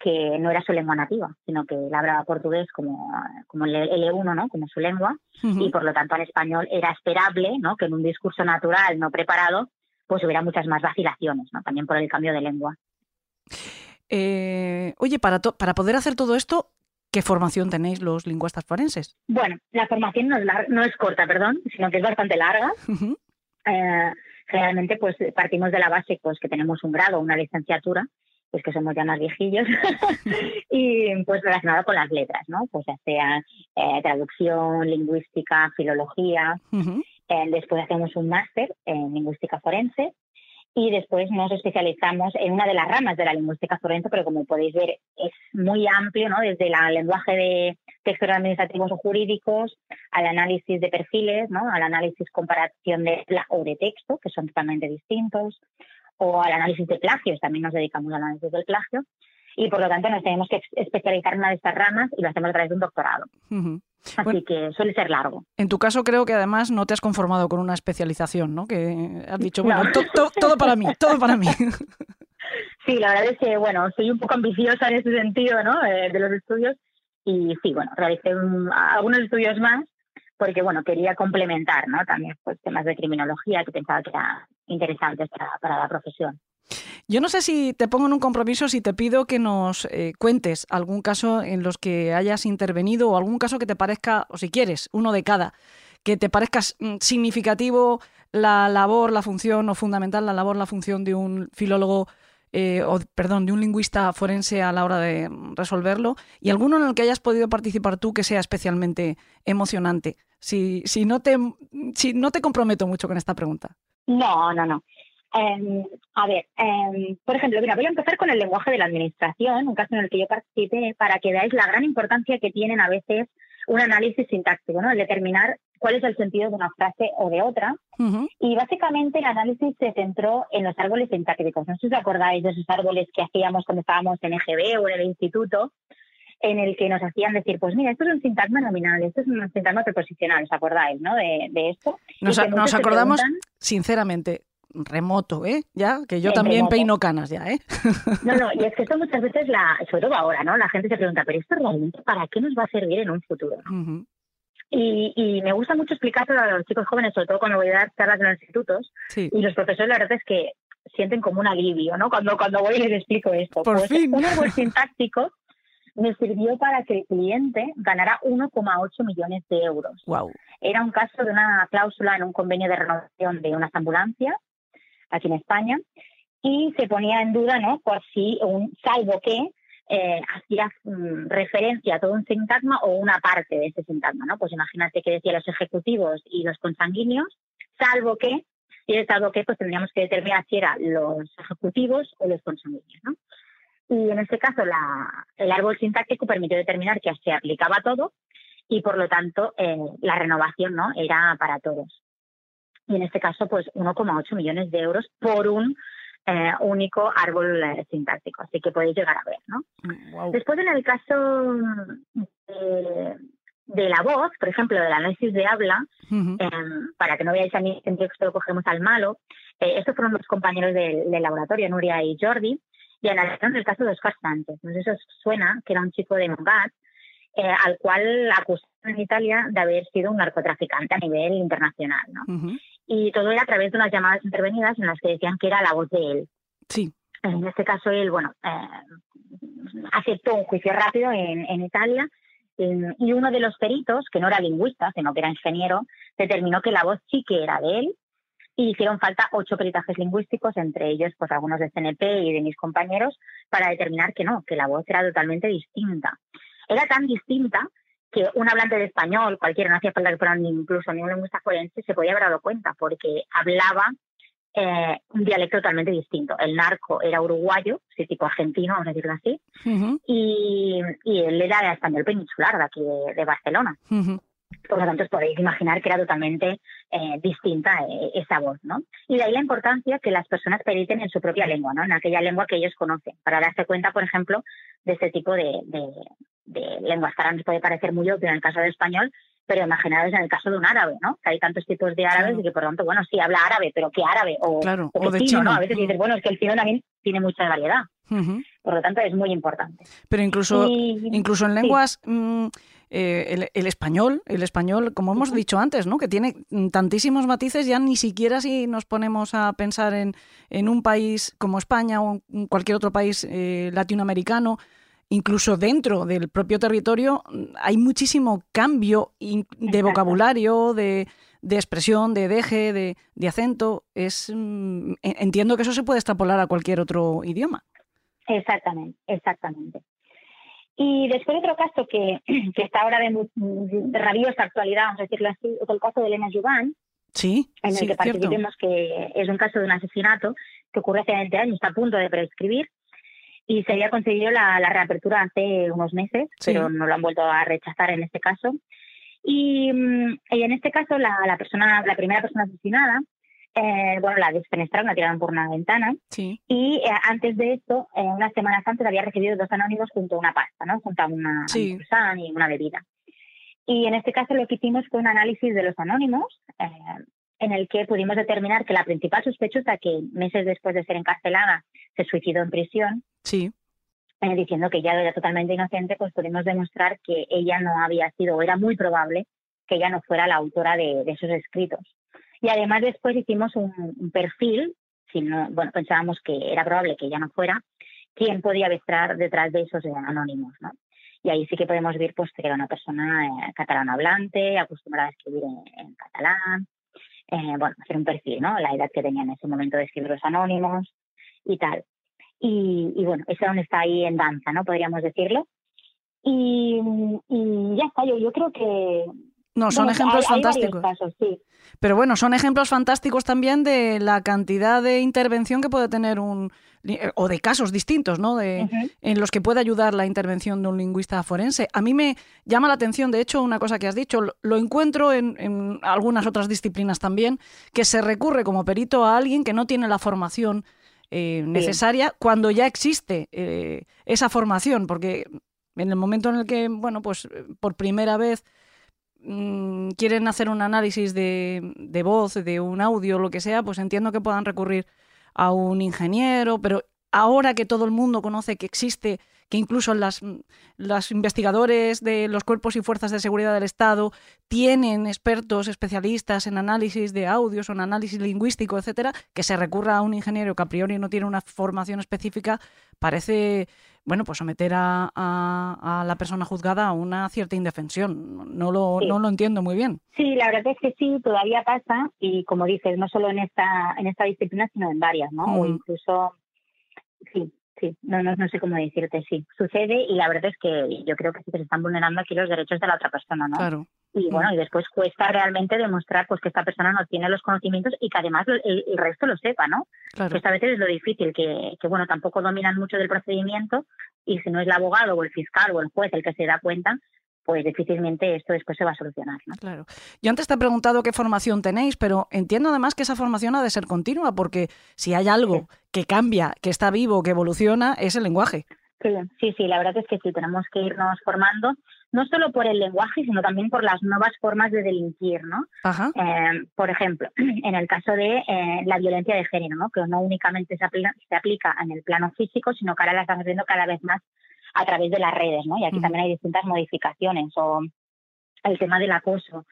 que no era su lengua nativa, sino que él hablaba portugués como, como el L1, ¿no? como su lengua, y por lo tanto al español era esperable ¿no? que en un discurso natural, no preparado, pues hubiera muchas más vacilaciones, ¿no? también por el cambio de lengua. Eh, oye, para, para poder hacer todo esto, ¿qué formación tenéis los lingüistas forenses? Bueno, la formación no es, no es corta, perdón, sino que es bastante larga. Eh, generalmente pues partimos de la base pues que tenemos un grado, una licenciatura, pues que somos ya más viejillos, y pues relacionado con las letras, ¿no? Pues ya sea eh, traducción, lingüística, filología. Eh, después hacemos un máster en lingüística forense y después nos especializamos en una de las ramas de la lingüística forense, pero como podéis ver es muy amplio, ¿no? Desde el lenguaje de textos administrativos o jurídicos al análisis de perfiles, ¿no? Al análisis comparación de o de texto, que son totalmente distintos, o al análisis de plagios, también nos dedicamos al análisis del plagio, y por lo tanto nos tenemos que especializar en una de estas ramas y lo hacemos a través de un doctorado. Así que suele ser largo. En tu caso creo que además no te has conformado con una especialización, ¿no? Que has dicho, bueno, todo para mí, todo para mí. Sí, la verdad es que, bueno, soy un poco ambiciosa en ese sentido, ¿no? Eh, de los estudios y sí, bueno, realicé algunos estudios más porque, bueno, quería complementar, ¿no? También pues temas de criminología que pensaba que era interesantes para, la profesión. Yo no sé si te pongo en un compromiso si te pido que nos eh, cuentes algún caso en los que hayas intervenido o algún caso que te parezca, o si quieres, uno de cada, que te parezca mm, significativo la labor, la función o fundamental la labor, la función de un filólogo eh, o perdón, de un lingüista forense a la hora de resolverlo y alguno en el que hayas podido participar tú que sea especialmente emocionante. Si, si, no, te, si no te comprometo mucho con esta pregunta. No, no, no. Em, a ver, em, por ejemplo, mira, voy a empezar con el lenguaje de la administración, un caso en el que yo participé, para que veáis la gran importancia que tienen a veces un análisis sintáctico, ¿no? El determinar cuál es el sentido de una frase o de otra. Y básicamente el análisis se centró en los árboles sintácticos. No sé si os acordáis de esos árboles que hacíamos cuando estábamos en EGB o en el instituto, en el que nos hacían decir, pues mira, esto es un sintagma nominal, esto es un sintagma preposicional, ¿os acordáis, no? De, esto. Nos, acordamos, sinceramente, remoto, ¿eh? Ya, que yo también peino canas ya, ¿eh? No, no, y es que esto muchas veces, la, sobre todo ahora, ¿no? La gente se pregunta, pero esto realmente, ¿para qué nos va a servir en un futuro? y, y, me gusta mucho explicárselo a los chicos jóvenes, sobre todo cuando voy a dar charlas en los institutos, y los profesores la verdad es que sienten como un alivio, ¿no? Cuando, cuando voy y les explico esto. Por pues fin. Un árbol sintáctico me sirvió para que el cliente ganara 1,8 millones de euros. Wow. Era un caso de una cláusula en un convenio de renovación de unas ambulancias aquí en España y se ponía en duda, ¿no? Por si un salvo que eh, hacía mm, referencia a todo un sintagma o una parte de ese sintagma, ¿no? Pues imagínate que decía los ejecutivos y los consanguíneos, salvo que, y el salvo que, pues tendríamos que determinar si eran los ejecutivos o los consanguíneos, ¿no? Y en este caso, el árbol sintáctico permitió determinar que se aplicaba todo y, por lo tanto, eh, la renovación no era para todos. Y en este caso, pues 1,8 millones de euros por un eh, único árbol eh, sintáctico. Así que podéis llegar a ver, ¿no? Mm, Después, en el caso de, la voz, por ejemplo, del análisis de habla, em, para que no veáis a mí que esto lo cogemos al malo, estos fueron los compañeros del, del laboratorio, Nuria y Jordi, y analizaron el caso de Oscar Sánchez. No sé si os suena, que era un chico de Montgat eh, al cual acusaron en Italia de haber sido un narcotraficante a nivel internacional. ¿no? Ujú. Y todo era a través de unas llamadas intervenidas en las que decían que era la voz de él. Sí. En este caso, él, bueno, eh, aceptó un juicio rápido en, en Italia y uno de los peritos, que no era lingüista, sino que era ingeniero, determinó que la voz sí que era de él y hicieron falta ocho peritajes lingüísticos, entre ellos pues algunos de CNP y de mis compañeros, para determinar que no, que la voz era totalmente distinta. Era tan distinta que un hablante de español, cualquiera, no hacía falta que fuera ni incluso ni un lingüista forense, se podía haber dado cuenta, porque hablaba eh, un dialecto totalmente distinto. El narco era uruguayo, sí, tipo argentino, vamos a decirlo así, Ujú, y, y él era español peninsular, de aquí de, de Barcelona. ujú. Por lo tanto, os podéis imaginar que era totalmente eh, distinta eh, esa voz, ¿no? Y de ahí la importancia que las personas periten en su propia lengua, ¿no? En aquella lengua que ellos conocen, para darse cuenta, por ejemplo, de este tipo de, de, de lenguas. Ahora nos puede parecer muy obvio en el caso del español, pero imaginaros en el caso de un árabe, ¿no? Que hay tantos tipos de árabes Claro. y que, por lo tanto, bueno, sí, habla árabe, pero ¿qué árabe? O, Claro, o, o qué de chino, ¿no? A veces dices, bueno, es que el chino también tiene mucha variedad. Por lo tanto, es muy importante. Pero incluso, Y- incluso en sí. lenguas, mm, eh, el, el español, el español, como hemos dicho antes, ¿no? que tiene tantísimos matices, ya ni siquiera si nos ponemos a pensar en, en un país como España o en cualquier otro país eh, latinoamericano, incluso dentro del propio territorio, hay muchísimo cambio de vocabulario, de, de expresión, de deje, de, de acento. Es, mm, en- entiendo que eso se puede extrapolar a cualquier otro idioma. Exactamente, exactamente. Y después otro caso que, que está ahora de, de rabiosa actualidad, vamos a decirlo así, es el caso de Elena Jubán, Sí, en el sí, que participemos, que es un caso de un asesinato que ocurre hace 20 años, está a punto de prescribir, y se había conseguido la, la reapertura hace unos meses, Sí. pero no lo han vuelto a rechazar en este caso. Y, mm, y en este caso, la, la persona, la primera persona asesinada, eh, bueno, la desfenestraron, la tiraron por una ventana, Sí. y eh, antes de esto, eh, unas semanas antes, había recibido dos anónimos junto a una pasta, ¿no? Junto a una Sí. y una bebida. Y en este caso lo que hicimos fue un análisis de los anónimos, eh, en el que pudimos determinar que la principal sospechosa, que meses después de ser encarcelada se suicidó en prisión, Sí, eh, diciendo que ella era totalmente inocente, pues pudimos demostrar que ella no había sido, o era muy probable que ella no fuera la autora de, de esos escritos. Y además después hicimos un, un perfil, si no, bueno, pensábamos que era probable que ella no fuera, quién podía estar detrás de esos anónimos, ¿no? Y ahí sí que podemos ver pues, que era una persona eh, hablante, acostumbrada a escribir en, en catalán, eh, bueno, hacer un perfil, ¿no? La edad que tenía en ese momento de escribir los anónimos y tal. Y, y bueno, eso aún está ahí en danza, ¿no? Podríamos decirlo. Y, y ya está, yo, yo creo que... no, son bueno, ejemplos hay- hay varios fantásticos. casos, sí. Pero bueno, son ejemplos fantásticos también de la cantidad de intervención que puede tener un eh, o de casos distintos, ¿no? De, en los que puede ayudar la intervención de un lingüista forense. A mí me llama la atención, de hecho, una cosa que has dicho, lo, lo encuentro en, en algunas otras disciplinas también, que se recurre como perito a alguien que no tiene la formación eh, necesaria cuando ya existe eh, esa formación, porque en el momento en el que, bueno, pues eh, por primera vez mm, quieren hacer un análisis de, de voz, de un audio, lo que sea, pues entiendo que puedan recurrir a un ingeniero, pero ahora que todo el mundo conoce que existe, que incluso las, los investigadores de los cuerpos y fuerzas de seguridad del Estado tienen expertos especialistas en análisis de audios o en análisis lingüístico, etcétera, que se recurra a un ingeniero que a priori no tiene una formación específica, parece bueno, pues someter a, a- a la persona juzgada a una cierta indefensión. No lo, Sí. no lo entiendo muy bien. Sí, la verdad es que sí, todavía pasa y como dices, no solo en esta en esta disciplina, sino en varias, ¿no? O Ujú. incluso, sí, sí, no, no, no sé cómo decirte, sí, sucede y la verdad es que yo creo que se están vulnerando aquí los derechos de la otra persona, ¿no? Claro. Y bueno, y después cuesta realmente demostrar pues que esta persona no tiene los conocimientos y que además el, el resto lo sepa, ¿no? Claro. Que esta vez es lo difícil, que, que bueno, tampoco dominan mucho del procedimiento y si no es el abogado o el fiscal o el juez el que se da cuenta, pues difícilmente esto después se va a solucionar, ¿no? Claro. Yo antes te he preguntado qué formación tenéis, pero entiendo además que esa formación ha de ser continua, porque si hay algo que cambia, que está vivo, que evoluciona, es el lenguaje. Sí, sí, sí, la verdad es que sí, tenemos que irnos formando, no solo por el lenguaje, sino también por las nuevas formas de delinquir, ¿no? Ajá. Eh, por ejemplo, en el caso de eh, la violencia de género, ¿no? que no únicamente se aplica, se aplica en el plano físico, sino que ahora la estamos viendo cada vez más a través de las redes, ¿no? Y aquí también hay distintas modificaciones o el tema del acoso.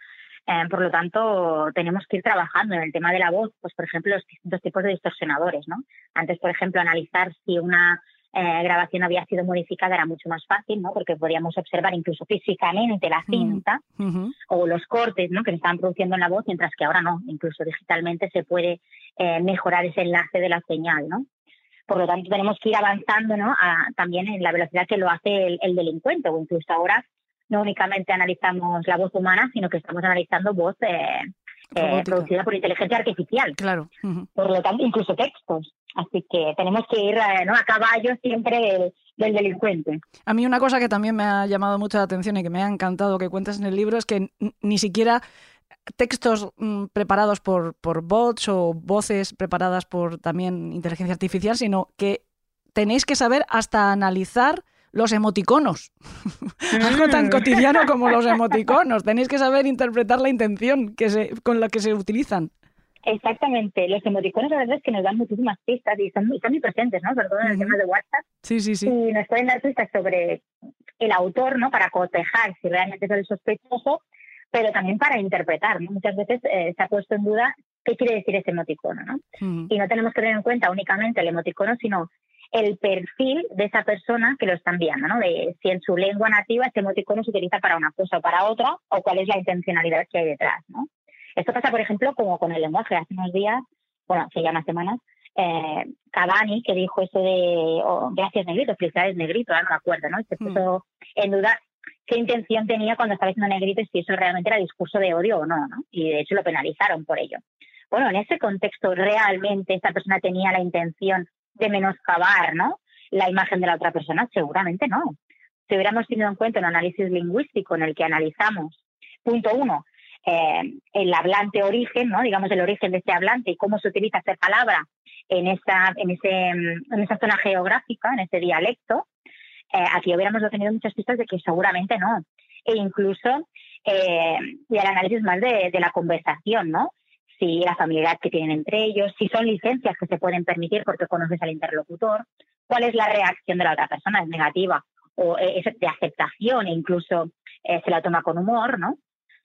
Eh, por lo tanto, tenemos que ir trabajando en el tema de la voz, pues por ejemplo, los distintos tipos de distorsionadores, ¿no? Antes, por ejemplo, analizar si una eh, grabación había sido modificada era mucho más fácil, ¿no? Porque podíamos observar incluso físicamente la Mm. cinta Ujú. o los cortes ¿no? que se estaban produciendo en la voz, mientras que ahora no, incluso digitalmente se puede eh, mejorar ese enlace de la señal, ¿no? Por lo tanto, tenemos que ir avanzando ¿no? a- también en la velocidad que lo hace el, el delincuente, o incluso ahora no únicamente analizamos la voz humana, sino que estamos analizando voz eh, eh, producida por inteligencia artificial, Claro. Por lo tanto, incluso textos. Así que tenemos que ir eh, ¿no? a caballo siempre del, del delincuente. A mí una cosa que también me ha llamado mucho la atención y que me ha encantado que cuentas en el libro es que ni siquiera textos mm, preparados por, por bots o voces preparadas por también inteligencia artificial, sino que tenéis que saber hasta analizar los emoticonos. Algo tan Mm. cotidiano como los emoticonos. Tenéis que saber interpretar la intención que se, con la que se utilizan. Exactamente, los emoticonos la verdad es que nos dan muchísimas pistas y están muy, presentes, ¿no? Sobre todo en el tema de WhatsApp Sí, sí, sí. y nos pueden dar pistas sobre el autor, ¿no? Para cotejar si realmente es el sospechoso, pero también para interpretar, ¿no? Muchas veces eh, se ha puesto en duda qué quiere decir ese emoticono, ¿no? Y no tenemos que tener en cuenta únicamente el emoticono, sino el perfil de esa persona que lo está enviando, ¿no? De si en su lengua nativa ese emoticono se utiliza para una cosa o para otra, o cuál es la intencionalidad que hay detrás, ¿no? Esto pasa, por ejemplo, como con el lenguaje. Hace unos días, bueno, hace ya unas semanas, eh, Cavani, que dijo eso de oh, gracias negrito, felicidades negrito, ahora no me acuerdo, ¿no? Y Se Mm. puso en duda qué intención tenía cuando estaba diciendo negrito y si eso realmente era discurso de odio o no, ¿no? Y de hecho lo penalizaron por ello. Bueno, en ese contexto realmente esta persona tenía la intención de menoscabar, ¿no? La imagen de la otra persona, seguramente no. Si hubiéramos tenido en cuenta un análisis lingüístico en el que analizamos, punto uno, eh, el hablante origen, ¿no? digamos el origen de ese hablante y cómo se utiliza esa palabra en esa, en ese, en esa zona geográfica, en ese dialecto, eh, aquí hubiéramos obtenido muchas pistas de que seguramente no. E incluso eh, y el análisis más de, de la conversación, ¿no? Si la familiaridad que tienen entre ellos, si son licencias que se pueden permitir porque conoces al interlocutor, cuál es la reacción de la otra persona, es negativa o eh, es de aceptación e incluso eh, se la toma con humor, ¿no?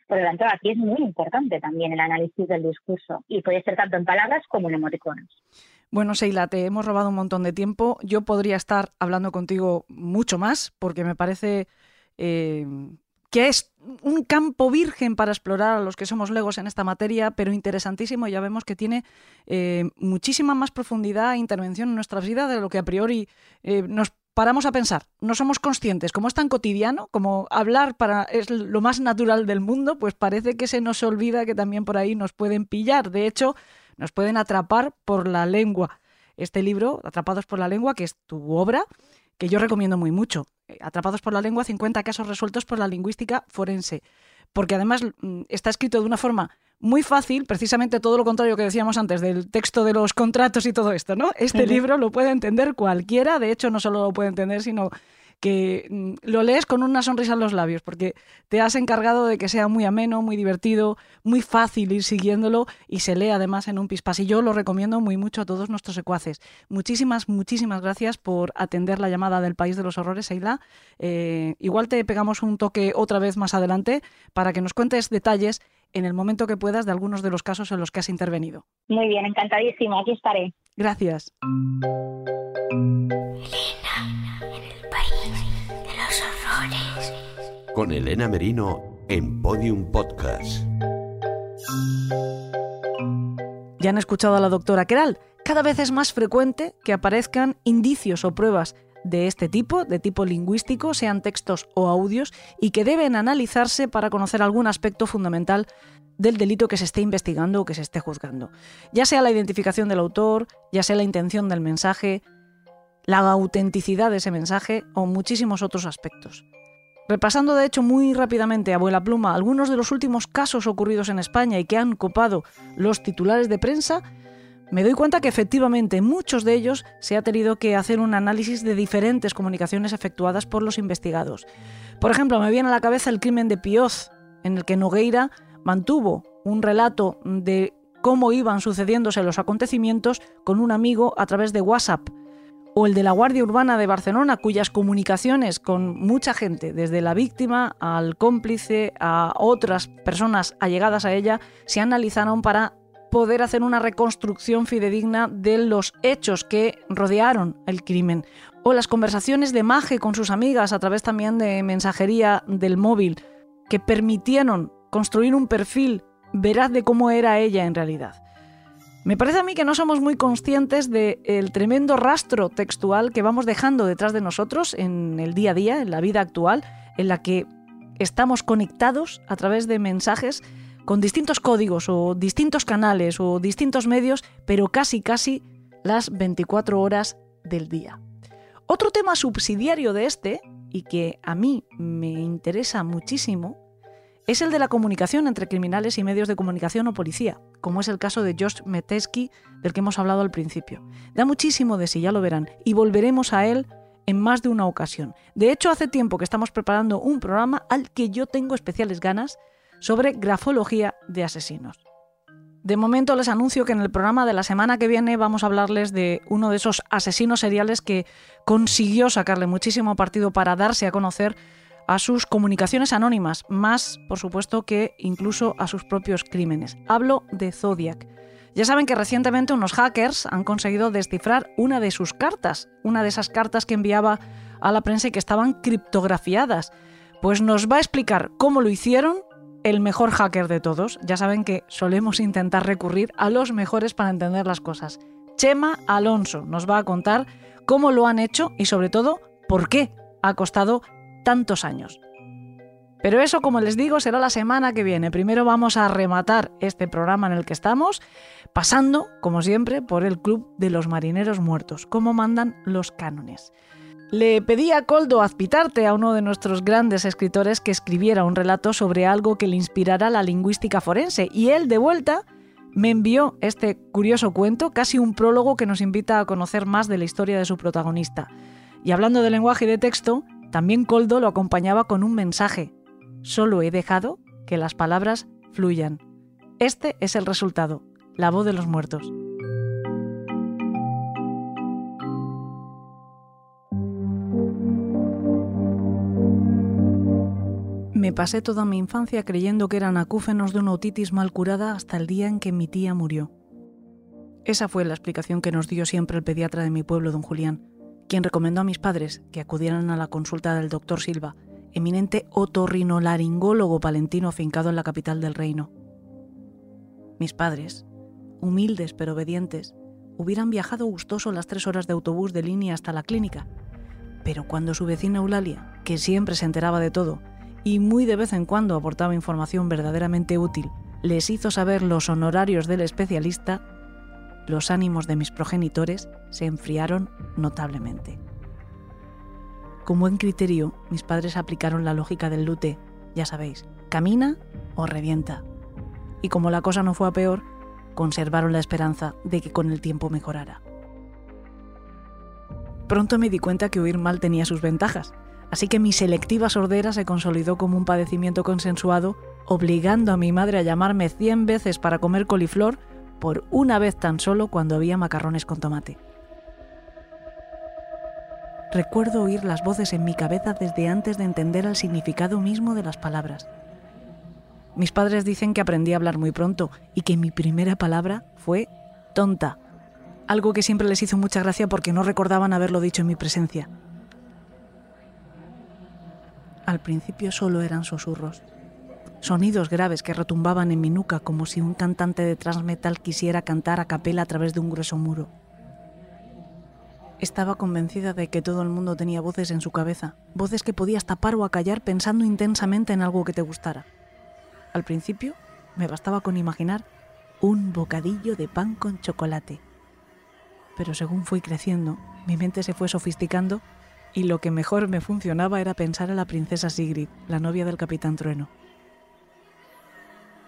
Por lo tanto, aquí es muy importante también el análisis del discurso y puede ser tanto en palabras como en emoticonos. Bueno, Seila, te hemos robado un montón de tiempo. Yo podría estar hablando contigo mucho más porque me parece eh, que es un campo virgen para explorar a los que somos legos en esta materia, pero interesantísimo. Ya vemos que tiene eh, muchísima más profundidad e intervención en nuestras vidas de lo que a priori eh, nos paramos a pensar. No somos conscientes. Como es tan cotidiano, como hablar para es lo más natural del mundo, pues parece que se nos olvida que también por ahí nos pueden pillar. De hecho, nos pueden atrapar por la lengua. Este libro, Atrapados por la lengua, que es tu obra, que yo recomiendo muy mucho. Eh, Atrapados por la lengua, 50 casos resueltos por la lingüística forense. Porque además mm, está escrito de una forma muy fácil, precisamente todo lo contrario que decíamos antes del texto de los contratos y todo esto, ¿no? Este libro lo puede entender cualquiera, de hecho no solo lo puede entender, sino que mm, lo lees con una sonrisa en los labios, porque te has encargado de que sea muy ameno, muy divertido, muy fácil ir siguiéndolo y se lee además en un pispás. Y yo lo recomiendo muy mucho a todos nuestros secuaces. Muchísimas, muchísimas gracias por atender la llamada del País de los Horrores, Eila. Eh, igual te pegamos un toque otra vez más adelante para que nos cuentes detalles en el momento que puedas de algunos de los casos en los que has intervenido. Muy bien, encantadísimo, aquí estaré. Gracias. Con Elena Merino en Podium Podcast. Ya han escuchado a la doctora Keral. Cada vez es más frecuente que aparezcan indicios o pruebas de este tipo, de tipo lingüístico, sean textos o audios, y que deben analizarse para conocer algún aspecto fundamental del delito que se esté investigando o que se esté juzgando. Ya sea la identificación del autor, ya sea la intención del mensaje, la autenticidad de ese mensaje o muchísimos otros aspectos. Repasando de hecho muy rápidamente, abuela pluma, algunos de los últimos casos ocurridos en España y que han copado los titulares de prensa, me doy cuenta que efectivamente en muchos de ellos se ha tenido que hacer un análisis de diferentes comunicaciones efectuadas por los investigados. Por ejemplo, me viene a la cabeza el crimen de Pioz, en el que Nogueira mantuvo un relato de cómo iban sucediéndose los acontecimientos con un amigo a través de WhatsApp, o el de la Guardia Urbana de Barcelona, cuyas comunicaciones con mucha gente, desde la víctima al cómplice, a otras personas allegadas a ella, se analizaron para poder hacer una reconstrucción fidedigna de los hechos que rodearon el crimen. O las conversaciones de Maje con sus amigas a través también de mensajería del móvil, que permitieron construir un perfil veraz de cómo era ella en realidad. Me parece a mí que no somos muy conscientes del tremendo rastro textual que vamos dejando detrás de nosotros en el día a día, en la vida actual, en la que estamos conectados a través de mensajes con distintos códigos o distintos canales o distintos medios, pero casi casi las 24 horas del día. Otro tema subsidiario de este, y que a mí me interesa muchísimo, es el de la comunicación entre criminales y medios de comunicación o policía, como es el caso de Josh Metesky, del que hemos hablado al principio. Da muchísimo de sí, ya lo verán, y volveremos a él en más de una ocasión. De hecho, hace tiempo que estamos preparando un programa al que yo tengo especiales ganas sobre grafología de asesinos. De momento les anuncio que en el programa de la semana que viene vamos a hablarles de uno de esos asesinos seriales que consiguió sacarle muchísimo partido para darse a conocer a sus comunicaciones anónimas, más, por supuesto, que incluso a sus propios crímenes. Hablo de Zodiac. Ya saben que recientemente unos hackers han conseguido descifrar una de sus cartas, una de esas cartas que enviaba a la prensa y que estaban criptografiadas. Pues nos va a explicar cómo lo hicieron el mejor hacker de todos. Ya saben que solemos intentar recurrir a los mejores para entender las cosas. Chema Alonso nos va a contar cómo lo han hecho y sobre todo por qué ha costado tantos años. Pero eso, como les digo, será la semana que viene. Primero vamos a rematar este programa en el que estamos, pasando, como siempre, por el Club de los Marineros Muertos, como mandan los cánones. Le pedí a Coldo Azpitarte, a uno de nuestros grandes escritores, que escribiera un relato sobre algo que le inspirara la lingüística forense, y él, de vuelta, me envió este curioso cuento, casi un prólogo que nos invita a conocer más de la historia de su protagonista. Y hablando de lenguaje y de texto, también Coldo lo acompañaba con un mensaje. Solo he dejado que las palabras fluyan. Este es el resultado, la voz de los muertos. Me pasé toda mi infancia creyendo que eran acúfenos de una otitis mal curada hasta el día en que mi tía murió. Esa fue la explicación que nos dio siempre el pediatra de mi pueblo, don Julián quien recomendó a mis padres que acudieran a la consulta del doctor Silva, eminente otorrinolaringólogo palentino afincado en la capital del reino. Mis padres, humildes pero obedientes, hubieran viajado gustoso las tres horas de autobús de línea hasta la clínica, pero cuando su vecina Eulalia, que siempre se enteraba de todo y muy de vez en cuando aportaba información verdaderamente útil, les hizo saber los honorarios del especialista, los ánimos de mis progenitores se enfriaron notablemente. Con buen criterio, mis padres aplicaron la lógica del lute, ya sabéis, camina o revienta. Y como la cosa no fue a peor, conservaron la esperanza de que con el tiempo mejorara. Pronto me di cuenta que oír mal tenía sus ventajas, así que mi selectiva sordera se consolidó como un padecimiento consensuado, obligando a mi madre a llamarme cien veces para comer coliflor por una vez tan solo cuando había macarrones con tomate. Recuerdo oír las voces en mi cabeza desde antes de entender el significado mismo de las palabras. Mis padres dicen que aprendí a hablar muy pronto y que mi primera palabra fue tonta, algo que siempre les hizo mucha gracia porque no recordaban haberlo dicho en mi presencia. Al principio solo eran susurros, sonidos graves que retumbaban en mi nuca como si un cantante de transmetal quisiera cantar a capela a través de un grueso muro. Estaba convencida de que todo el mundo tenía voces en su cabeza, voces que podías tapar o acallar pensando intensamente en algo que te gustara. Al principio me bastaba con imaginar un bocadillo de pan con chocolate. Pero según fui creciendo, mi mente se fue sofisticando y lo que mejor me funcionaba era pensar en la princesa Sigrid, la novia del capitán Trueno.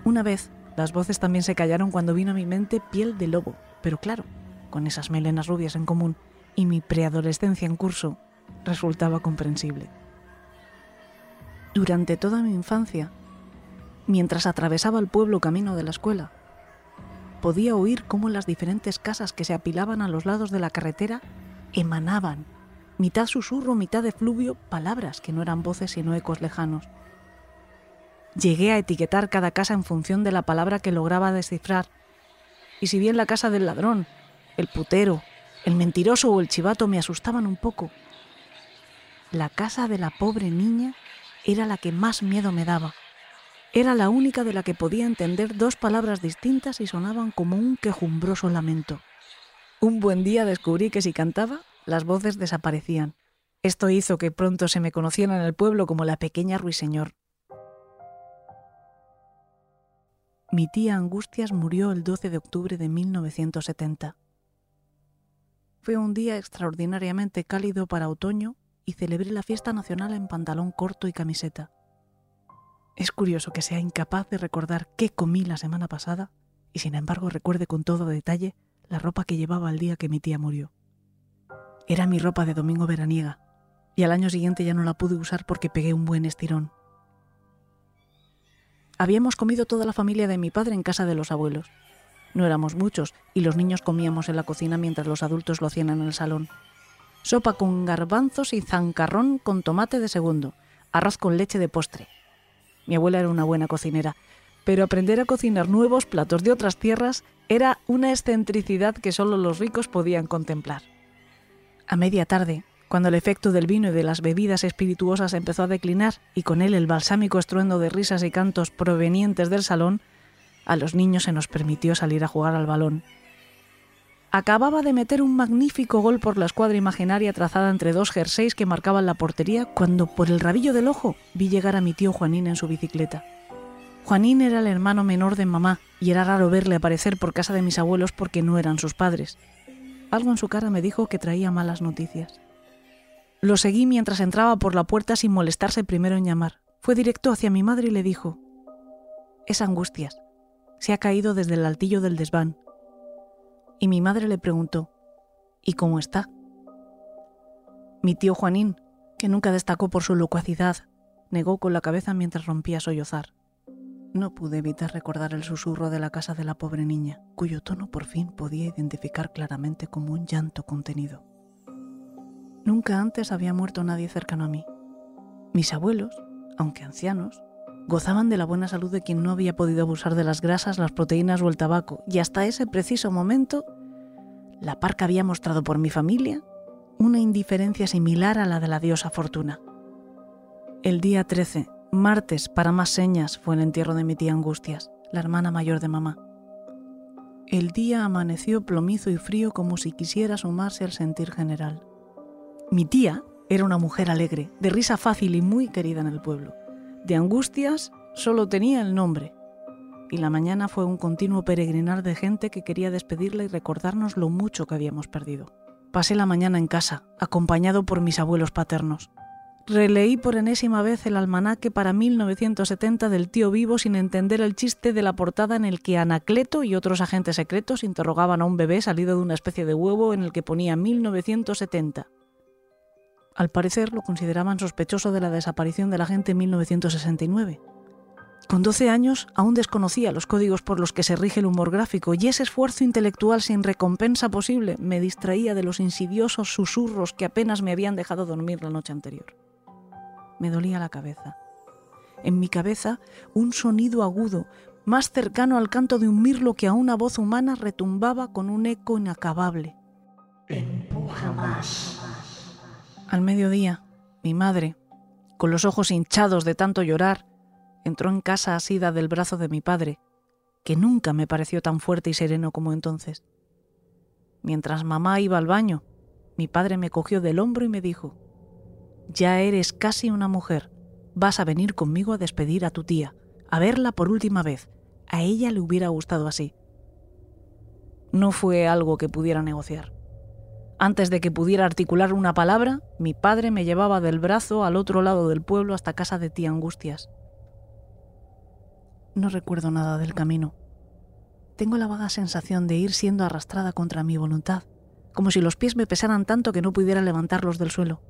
Una vez Las voces también se callaron cuando vino a mi mente piel de lobo, pero claro, con esas melenas rubias en común y mi preadolescencia en curso, resultaba comprensible. Durante toda mi infancia, mientras atravesaba el pueblo camino de la escuela, podía oír cómo las diferentes casas que se apilaban a los lados de la carretera emanaban, mitad susurro, mitad efluvio, palabras que no eran voces sino ecos lejanos. Llegué a etiquetar cada casa en función de la palabra que lograba descifrar, y si bien la casa del ladrón, el putero, el mentiroso o el chivato me asustaban un poco, la casa de la pobre niña era la que más miedo me daba. Era la única de la que podía entender dos palabras distintas y sonaban como un quejumbroso lamento. Un buen día descubrí que si cantaba, las voces desaparecían. Esto hizo que pronto se me conociera en el pueblo como la pequeña ruiseñor. Mi tía Angustias murió el 12 de octubre de 1970. Fue un día extraordinariamente cálido para otoño y celebré la fiesta nacional en pantalón corto y camiseta. Es curioso que sea incapaz de recordar qué comí la semana pasada y sin embargo recuerde con todo detalle la ropa que llevaba el día que mi tía murió. Era mi ropa de domingo veraniega y al año siguiente ya no la pude usar porque pegué un buen estirón. Habíamos comido toda la familia de mi padre en casa de los abuelos. No éramos muchos y los niños comíamos en la cocina mientras los adultos lo hacían en el salón sopa con garbanzos y zancarrón con tomate de segundo, arroz con leche de postre. Mi abuela era una buena cocinera, pero aprender a cocinar nuevos platos de otras tierras era una excentricidad que solo los ricos podían contemplar. A media tarde, cuando el efecto del vino y de las bebidas espirituosas empezó a declinar y con él el balsámico estruendo de risas y cantos provenientes del salón, a los niños se nos permitió salir a jugar al balón acababa de meter un magnífico gol por la escuadra imaginaria trazada entre dos jerseys que marcaban la portería cuando por el rabillo del ojo vi llegar a mi tío Juanín en su bicicleta. Juanín era el hermano menor de mamá y era raro verle aparecer por casa de mis abuelos porque no eran sus padres. Algo en su cara me dijo que traía malas noticias. Lo seguí mientras entraba por la puerta sin molestarse primero en llamar. Fue directo hacia mi madre y le dijo, Es angustias. Se ha caído desde el altillo del desván y mi madre le preguntó, ¿y cómo está? Mi tío Juanín, que nunca destacó por su locuacidad, negó con la cabeza mientras rompía a sollozar. No pude evitar recordar el susurro de la casa de la pobre niña, cuyo tono por fin podía identificar claramente como un llanto contenido. Nunca antes había muerto nadie cercano a mí. Mis abuelos, aunque ancianos, gozaban de la buena salud de quien no había podido abusar de las grasas, las proteínas o el tabaco, y hasta ese preciso momento, la parca había mostrado por mi familia una indiferencia similar a la de la diosa Fortuna. El día 13, martes para más señas, fue el entierro de mi tía Angustias, la hermana mayor de mamá. El día amaneció plomizo y frío como si quisiera sumarse al sentir general. Mi tía era una mujer alegre, de risa fácil y muy querida en el pueblo. De angustias solo tenía el nombre, y la mañana fue un continuo peregrinar de gente que quería despedirla y recordarnos lo mucho que habíamos perdido. Pasé la mañana en casa, acompañado por mis abuelos paternos. Releí por enésima vez el almanaque para 1970 del tío vivo sin entender el chiste de la portada en el que Anacleto y otros agentes secretos interrogaban a un bebé salido de una especie de huevo en el que ponía 1970. Al parecer lo consideraban sospechoso de la desaparición de la gente en 1969. Con 12 años aún desconocía los códigos por los que se rige el humor gráfico y ese esfuerzo intelectual sin recompensa posible me distraía de los insidiosos susurros que apenas me habían dejado dormir la noche anterior. Me dolía la cabeza. En mi cabeza un sonido agudo, más cercano al canto de un mirlo que a una voz humana retumbaba con un eco inacabable. Empuja más. Al mediodía, mi madre, con los ojos hinchados de tanto llorar, entró en casa asida del brazo de mi padre, que nunca me pareció tan fuerte y sereno como entonces. Mientras mamá iba al baño, mi padre me cogió del hombro y me dijo, Ya eres casi una mujer, vas a venir conmigo a despedir a tu tía, a verla por última vez. A ella le hubiera gustado así. No fue algo que pudiera negociar. Antes de que pudiera articular una palabra, mi padre me llevaba del brazo al otro lado del pueblo hasta casa de tía Angustias. No recuerdo nada del camino, Tengo la vaga sensación de ir siendo arrastrada contra mi voluntad, como si los pies me pesaran tanto que no pudiera levantarlos del suelo.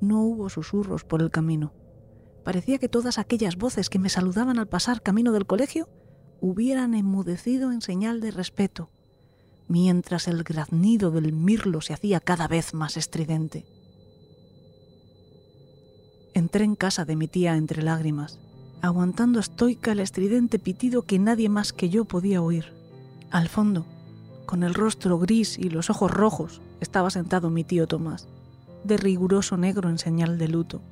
No hubo susurros por el camino. Parecía que todas aquellas voces que me saludaban al pasar camino del colegio hubieran enmudecido en señal de respeto, mientras el graznido del mirlo se hacía cada vez más estridente. Entré en casa de mi tía entre lágrimas, aguantando estoica el estridente pitido que nadie más que yo podía oír. Al fondo, con el rostro gris y los ojos rojos, estaba sentado mi tío Tomás, de riguroso negro en señal de luto.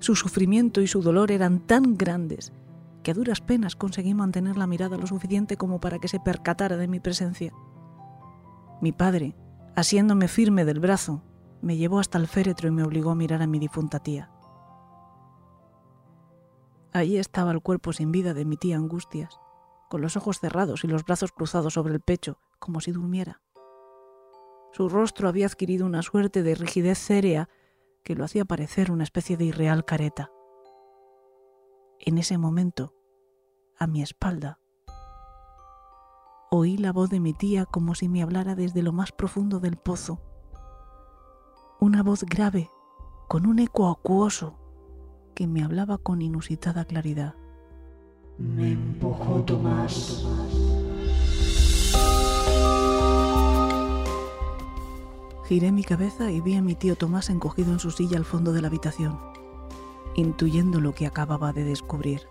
Su sufrimiento y su dolor eran tan grandes que a duras penas conseguí mantener la mirada lo suficiente como para que se percatara de mi presencia. Mi padre, asiéndome firme del brazo, me llevó hasta el féretro y me obligó a mirar a mi difunta tía. Allí estaba el cuerpo sin vida de mi tía Angustias, con los ojos cerrados y los brazos cruzados sobre el pecho, como si durmiera. Su rostro había adquirido una suerte de rigidez cérea que lo hacía parecer una especie de irreal careta. En ese momento, a mi espalda, oí la voz de mi tía como si me hablara desde lo más profundo del pozo. Una voz grave, con un eco acuoso, que me hablaba con inusitada claridad. Me empujó Tomás. Giré mi cabeza y vi a mi tío Tomás encogido en su silla al fondo de la habitación, intuyendo lo que acababa de descubrir.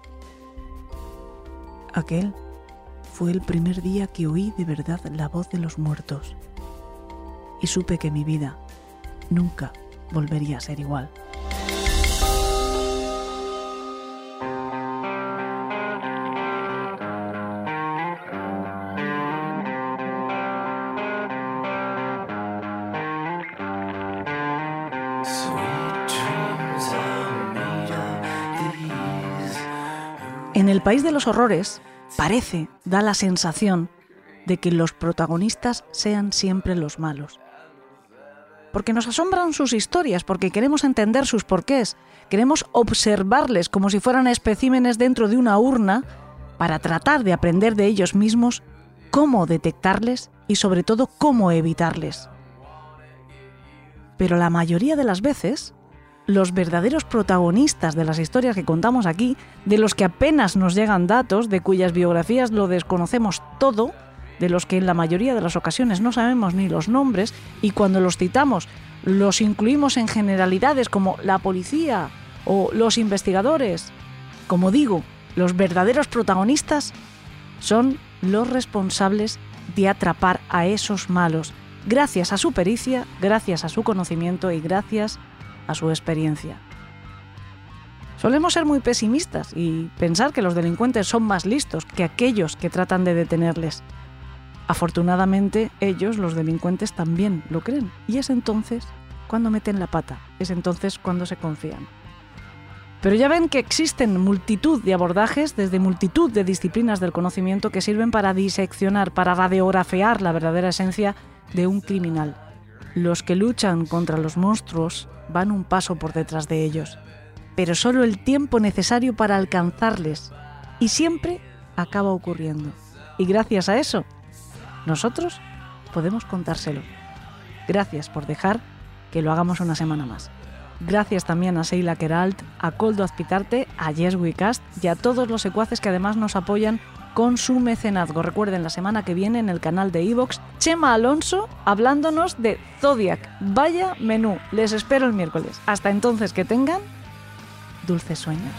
Aquel fue el primer día que oí de verdad la voz de los muertos y supe que mi vida nunca volvería a ser igual. En el país de los horrores parece, da la sensación de que los protagonistas sean siempre los malos. Porque nos asombran sus historias, porque queremos entender sus porqués, queremos observarles como si fueran especímenes dentro de una urna para tratar de aprender de ellos mismos cómo detectarles y sobre todo cómo evitarles. Pero la mayoría de las veces los verdaderos protagonistas de las historias que contamos aquí, de los que apenas nos llegan datos, de cuyas biografías lo desconocemos todo, de los que en la mayoría de las ocasiones no sabemos ni los nombres, y cuando los citamos los incluimos en generalidades como la policía o los investigadores. Como digo, los verdaderos protagonistas son los responsables de atrapar a esos malos, gracias a su pericia, gracias a su conocimiento y gracias a su experiencia. Solemos ser muy pesimistas y pensar que los delincuentes son más listos que aquellos que tratan de detenerles. Afortunadamente, ellos, los delincuentes, también lo creen. Y es entonces cuando meten la pata, es entonces cuando se confían. Pero ya ven que existen multitud de abordajes desde multitud de disciplinas del conocimiento que sirven para diseccionar, para radiografear la verdadera esencia de un criminal. Los que luchan contra los monstruos van un paso por detrás de ellos, pero solo el tiempo necesario para alcanzarles. Y siempre acaba ocurriendo. Y gracias a eso, nosotros podemos contárselo. Gracias por dejar que lo hagamos una semana más. Gracias también a Seila Keralt, a Coldo Azpitarte, a Yes We Cast y a todos los secuaces que además nos apoyan con su mecenazgo. Recuerden, la semana que viene en el canal de Evox, Chema Alonso hablándonos de Zodiac. Vaya menú, les espero el miércoles. Hasta entonces que tengan dulces sueños.